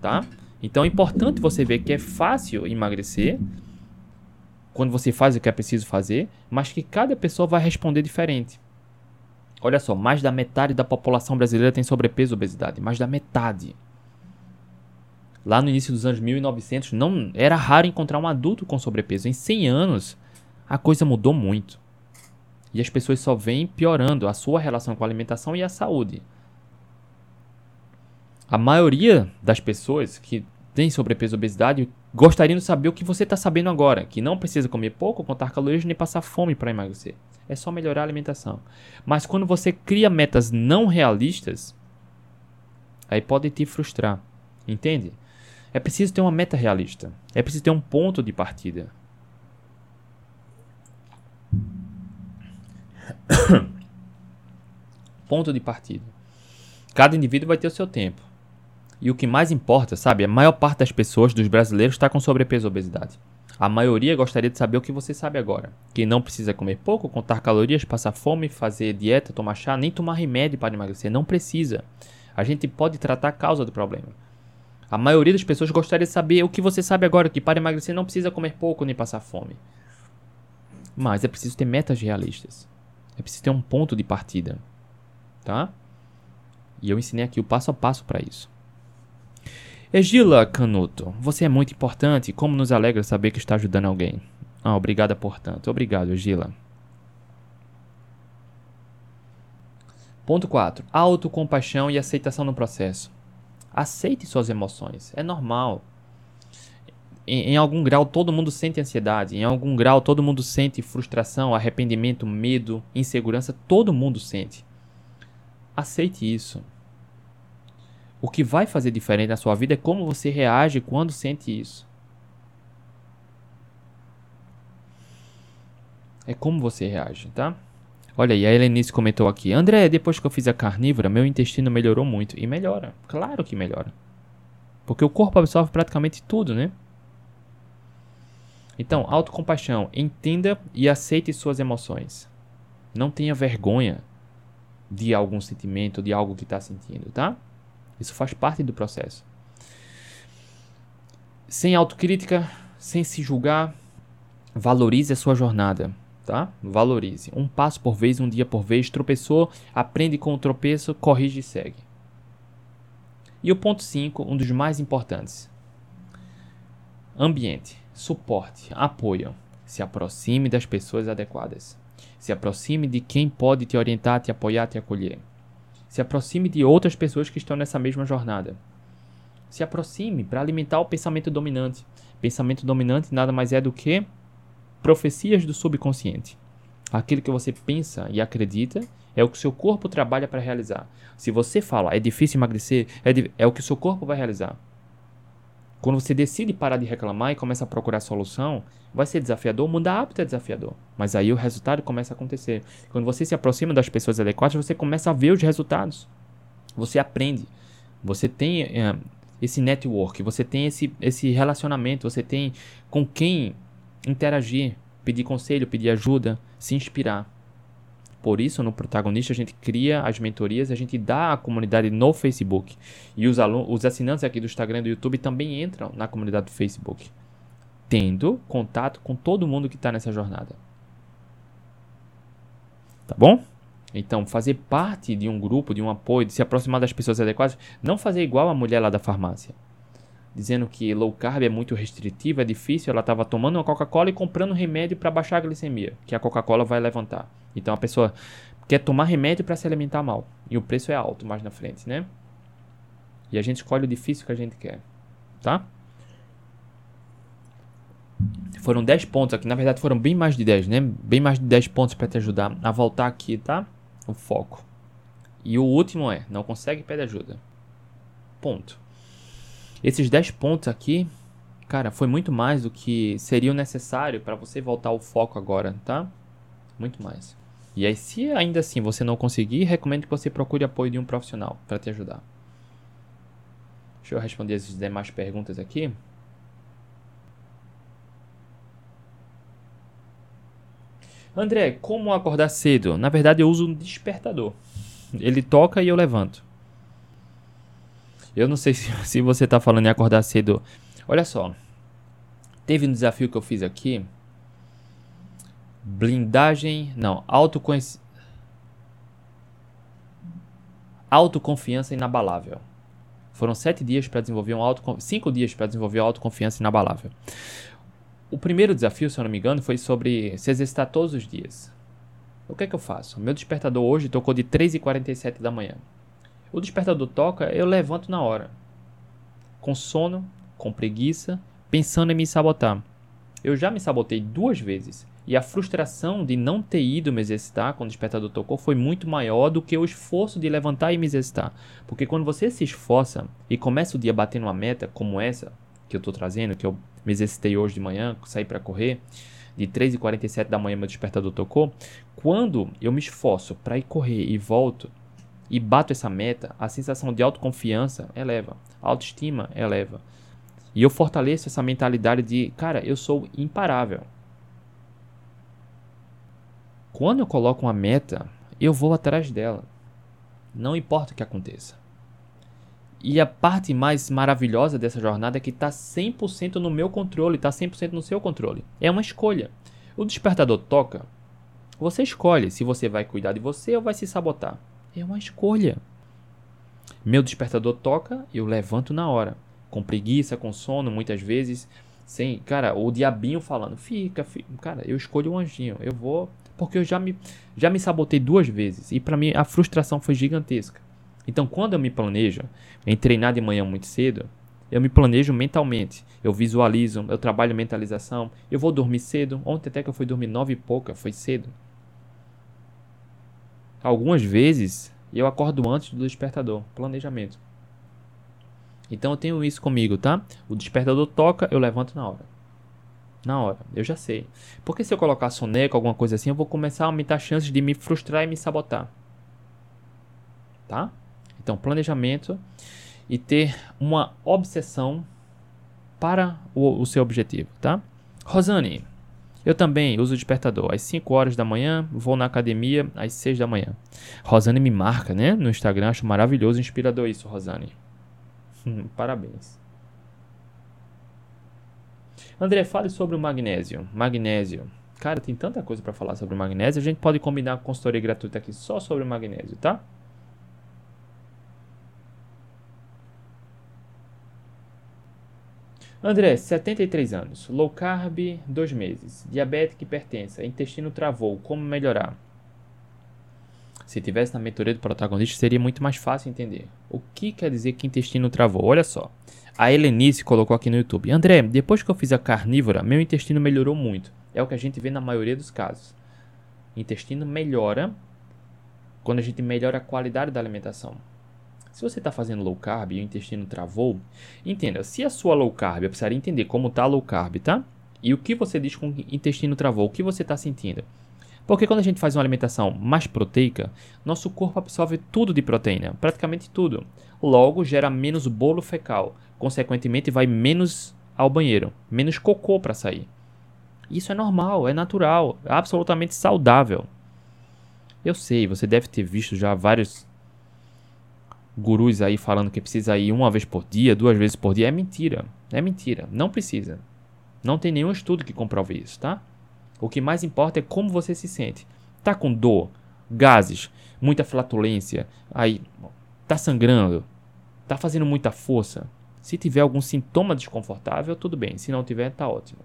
tá? Então é importante você ver que é fácil emagrecer quando você faz o que é preciso fazer, mas que cada pessoa vai responder diferente. Olha só, mais da metade da população brasileira tem sobrepeso e obesidade, mais da metade. Lá no início dos anos 1900, não era raro encontrar um adulto com sobrepeso. Em 100 anos, a coisa mudou muito. E as pessoas só vêm piorando a sua relação com a alimentação e a saúde. A maioria das pessoas que tem sobrepeso e obesidade gostariam de saber o que você está sabendo agora, que não precisa comer pouco, contar calorias nem passar fome para emagrecer. É só melhorar a alimentação. Mas quando você cria metas não realistas, aí pode te frustrar. Entende? É preciso ter uma meta realista. É preciso ter um ponto de partida. (coughs) ponto de partida. Cada indivíduo vai ter o seu tempo. E o que mais importa, sabe? A maior parte das pessoas, dos brasileiros, está com sobrepeso e obesidade. A maioria gostaria de saber o que você sabe agora. Que não precisa comer pouco, contar calorias, passar fome, fazer dieta, tomar chá, nem tomar remédio para emagrecer. Não precisa. A gente pode tratar a causa do problema. A maioria das pessoas gostaria de saber o que você sabe agora, que para emagrecer não precisa comer pouco nem passar fome. Mas é preciso ter metas realistas. É preciso ter um ponto de partida. Tá? E eu ensinei aqui o passo a passo para isso. Egila Canuto, você é muito importante. Como nos alegra saber que está ajudando alguém. Ah, obrigada por tanto. Obrigado, Egila. Ponto 4. Autocompaixão e aceitação no processo. Aceite suas emoções. É normal. Em, em, algum grau, todo mundo sente ansiedade. Em algum grau, todo mundo sente frustração, arrependimento, medo, insegurança. Todo mundo sente. Aceite isso. O que vai fazer diferente na sua vida é como você reage quando sente isso. É como você reage, tá? Olha aí, a Helenice comentou aqui. André, depois que eu fiz a carnívora, meu intestino melhorou muito. E melhora. Claro que melhora. Porque o corpo absorve praticamente tudo, né? Então, autocompaixão. Entenda e aceite suas emoções. Não tenha vergonha de algum sentimento, de algo que está sentindo, tá? Isso faz parte do processo. Sem autocrítica, sem se julgar, valorize a sua jornada, tá? Valorize. Um passo por vez, um dia por vez. Tropeçou, aprende com o tropeço, corrige e segue. E o ponto 5, um dos mais importantes. Ambiente, suporte, apoio. Se aproxime das pessoas adequadas. Se aproxime de quem pode te orientar, te apoiar, te acolher. Se aproxime de outras pessoas que estão nessa mesma jornada. Se aproxime para alimentar o pensamento dominante. Pensamento dominante nada mais é do que profecias do subconsciente. Aquilo que você pensa e acredita é o que seu corpo trabalha para realizar. Se você fala, é difícil emagrecer, é, é o que seu corpo vai realizar. Quando você decide parar de reclamar e começa a procurar solução, vai ser desafiador, mudar hábito é desafiador. Mas aí o resultado começa a acontecer. Quando você se aproxima das pessoas adequadas, você começa a ver os resultados. Você aprende. Você tem é, esse network, você tem esse, esse relacionamento, você tem com quem interagir, pedir conselho, pedir ajuda, se inspirar. Por isso, no protagonista, a gente cria as mentorias, a gente dá a comunidade no Facebook. E os, os assinantes aqui do Instagram e do YouTube também entram na comunidade do Facebook, tendo contato com todo mundo que está nessa jornada. Tá bom? Então, fazer parte de um grupo, de um apoio, de se aproximar das pessoas adequadas, não fazer igual a mulher lá da farmácia. Dizendo que low carb é muito restritivo, é difícil. Ela estava tomando uma Coca-Cola e comprando remédio para baixar a glicemia, que a Coca-Cola vai levantar. Então a pessoa quer tomar remédio para se alimentar mal. E o preço é alto mais na frente, né? E a gente escolhe o difícil que a gente quer. Tá? Foram 10 pontos aqui. Na verdade, foram bem mais de 10, né? Bem mais de 10 pontos para te ajudar a voltar aqui, tá? O foco. E o último é: não consegue, pede ajuda. Ponto. Esses 10 pontos aqui, cara, foi muito mais do que seria necessário para você voltar ao foco agora, tá? Muito mais. E aí, se ainda assim você não conseguir, recomendo que você procure apoio de um profissional para te ajudar. Deixa eu responder as demais perguntas aqui. André, como acordar cedo? Na verdade, eu uso um despertador. Ele toca e eu levanto. Eu não sei se, (laughs) se você está falando em acordar cedo. Olha só. Teve um desafio que eu fiz aqui. Blindagem. Não, autoconhecimento. Autoconfiança inabalável. Foram sete dias para desenvolver um auto, cinco dias para desenvolver uma autoconfiança inabalável. O primeiro desafio, se eu não me engano, foi sobre se exercitar todos os dias. O que é que eu faço? Meu despertador hoje tocou de 3h47 da manhã. O despertador toca, eu levanto na hora. Com sono, com preguiça, pensando em me sabotar. Eu já me sabotei duas vezes. E a frustração de não ter ido me exercitar quando o despertador tocou foi muito maior do que o esforço de levantar e me exercitar. Porque quando você se esforça e começa o dia batendo uma meta como essa que eu estou trazendo, que eu me exercitei hoje de manhã, saí para correr, de 3h47 da manhã meu despertador tocou. Quando eu me esforço para ir correr e volto e bato essa meta, a sensação de autoconfiança eleva, a autoestima eleva. E eu fortaleço essa mentalidade de, cara, eu sou imparável. Quando eu coloco uma meta, eu vou atrás dela. Não importa o que aconteça. E a parte mais maravilhosa dessa jornada é que está 100% no meu controle, está 100% no seu controle. É uma escolha. O despertador toca, você escolhe se você vai cuidar de você ou vai se sabotar. É uma escolha. Meu despertador toca, eu levanto na hora. Com preguiça, com sono, muitas vezes. Sem, cara, o diabinho falando, fica, fica. Cara, eu escolho o anjinho. Eu vou. Porque eu já me, já me sabotei duas vezes. E para mim a frustração foi gigantesca. Então, quando eu me planejo em treinar de manhã muito cedo, eu me planejo mentalmente. Eu visualizo, eu trabalho mentalização. Eu vou dormir cedo. Ontem até que eu fui dormir nove e pouca, foi cedo. Algumas vezes eu acordo antes do despertador. Planejamento. Então eu tenho isso comigo, tá? O despertador toca, eu levanto na hora. Na hora, eu já sei. Porque se eu colocar soneca, alguma coisa assim, eu vou começar a aumentar as chances de me frustrar e me sabotar. Tá? Então, planejamento e ter uma obsessão para o, o seu objetivo, tá? Rosane, eu também uso despertador. Às 5 horas da manhã, vou na academia às 6 da manhã. Rosane me marca, né? No Instagram, acho maravilhoso, inspirador isso, Rosane. (laughs) Parabéns. André, fale sobre o magnésio. Magnésio. Cara, tem tanta coisa para falar sobre o magnésio. A gente pode combinar com consultoria gratuita aqui só sobre o magnésio, tá? André, 73 anos, low carb, 2 meses, diabética hipertensa, intestino travou, como melhorar? Se tivesse na mentoria do protagonista, seria muito mais fácil entender. O que quer dizer que intestino travou? Olha só. A Helenice colocou aqui no YouTube. André, depois que eu fiz a carnívora, meu intestino melhorou muito. É o que a gente vê na maioria dos casos. Intestino melhora quando a gente melhora a qualidade da alimentação. Se você está fazendo low carb e o intestino travou, entenda, se a sua low carb, eu precisaria entender como está low carb, tá? E o que você diz com o intestino travou, o que você está sentindo? Porque quando a gente faz uma alimentação mais proteica, nosso corpo absorve tudo de proteína, praticamente tudo. Logo, gera menos bolo fecal, consequentemente, vai menos ao banheiro, menos cocô para sair. Isso é normal, é natural, é absolutamente saudável. Eu sei, você deve ter visto já vários gurus aí falando que precisa ir uma vez por dia, duas vezes por dia. É mentira. É mentira. Não precisa. Não tem nenhum estudo que comprove isso, tá? O que mais importa é como você se sente. Tá com dor, gases, muita flatulência, aí tá sangrando, tá fazendo muita força. Se tiver algum sintoma desconfortável, tudo bem. Se não tiver, tá ótimo.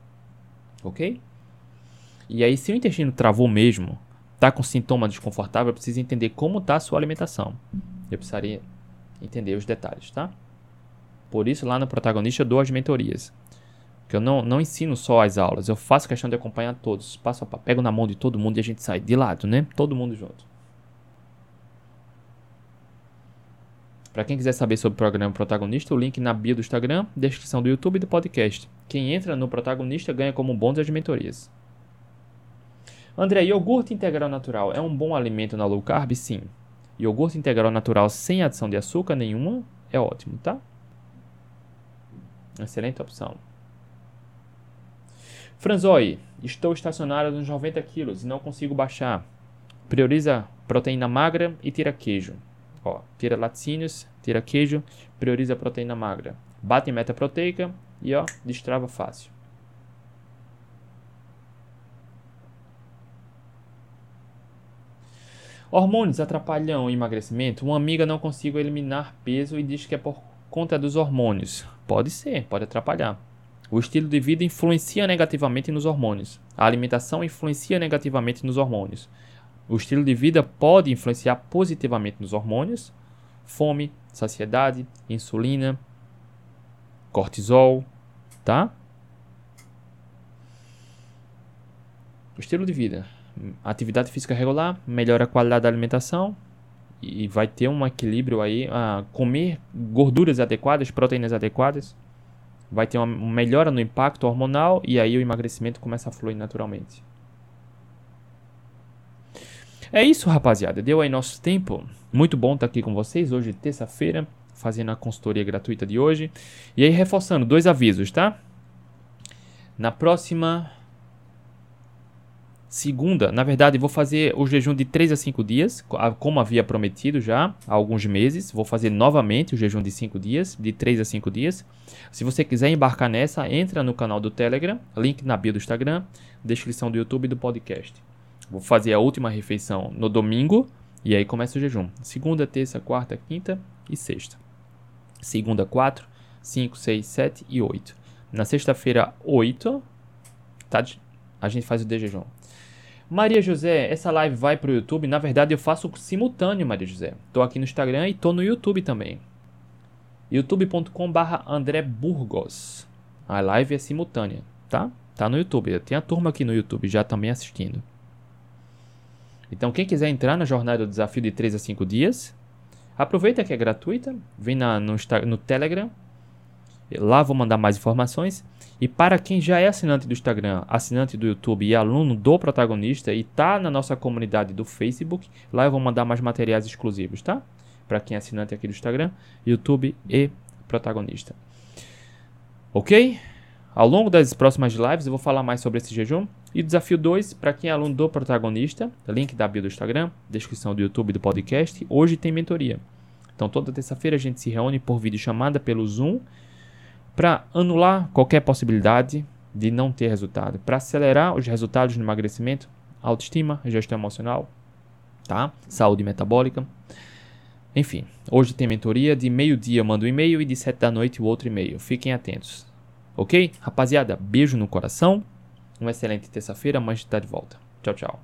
OK? E aí se o intestino travou mesmo, tá com sintoma desconfortável, precisa entender como tá a sua alimentação. Eu precisaria entender os detalhes, tá? Por isso lá no protagonista eu dou as mentorias. Que eu não, não ensino só as aulas, eu faço questão de acompanhar todos, passo a passo, pego na mão de todo mundo e a gente sai de lado, né? Todo mundo junto. Para quem quiser saber sobre o programa Protagonista, o link na bio do Instagram, descrição do YouTube e do podcast. Quem entra no Protagonista ganha como bônus as mentorias. André, iogurte integral natural é um bom alimento na low carb? Sim. Iogurte integral natural sem adição de açúcar nenhuma é ótimo, tá? Excelente opção. Franzoi, estou estacionário nos 90 quilos e não consigo baixar. Prioriza proteína magra e tira queijo. Ó, tira laticínios, tira queijo, prioriza proteína magra. Bate em meta proteica e ó, destrava fácil. Hormônios atrapalham o emagrecimento? Uma amiga não consigo eliminar peso e diz que é por conta dos hormônios. Pode ser, pode atrapalhar. O estilo de vida influencia negativamente nos hormônios. A alimentação influencia negativamente nos hormônios. O estilo de vida pode influenciar positivamente nos hormônios: fome, saciedade, insulina, cortisol, tá? O estilo de vida atividade física regular, melhora a qualidade da alimentação e vai ter um equilíbrio aí, a comer gorduras adequadas, proteínas adequadas, vai ter uma melhora no impacto hormonal e aí o emagrecimento começa a fluir naturalmente. É isso, rapaziada. Deu aí nosso tempo. Muito bom estar aqui com vocês hoje, terça-feira, fazendo a consultoria gratuita de hoje. E aí, reforçando, dois avisos, tá? Na próxima Segunda, na verdade, vou fazer o jejum de 3 a 5 dias, como havia prometido já há alguns meses. Vou fazer novamente o jejum de 5 dias, de 3 a 5 dias. Se você quiser embarcar nessa, entra no canal do Telegram, link na bio do Instagram, descrição do YouTube e do podcast. Vou fazer a última refeição no domingo e aí começa o jejum. Segunda, terça, quarta, quinta e sexta. Segunda, 4, 5, 6, 7 e 8. Na sexta-feira, 8, tá? a gente faz o de jejum. Maria José, essa live vai pro YouTube? Na verdade, eu faço simultâneo, Maria José. Tô aqui no Instagram e tô no YouTube também. youtube.com/barra André Burgos. A live é simultânea, tá? Tá no YouTube. Tem a turma aqui no YouTube já também assistindo. Então, quem quiser entrar na jornada do desafio de 3 a 5 dias, aproveita que é gratuita, vem na, no, no Telegram, Lá vou mandar mais informações. E para quem já é assinante do Instagram, assinante do YouTube e aluno do protagonista e está na nossa comunidade do Facebook, lá eu vou mandar mais materiais exclusivos, tá? Para quem é assinante aqui do Instagram, YouTube e protagonista. Ok? Ao longo das próximas lives eu vou falar mais sobre esse jejum. E desafio 2, para quem é aluno do protagonista, link da bio do Instagram, descrição do YouTube do podcast, hoje tem mentoria. Então toda terça-feira a gente se reúne por vídeo chamada pelo Zoom para anular qualquer possibilidade de não ter resultado, para acelerar os resultados no emagrecimento, autoestima, gestão emocional, tá? Saúde metabólica. Enfim, hoje tem mentoria, de meio-dia mando um e-mail e de sete da noite o outro e-mail. Fiquem atentos. Ok? Rapaziada, beijo no coração. Uma excelente terça-feira, amanhã a gente tá de volta. Tchau, tchau.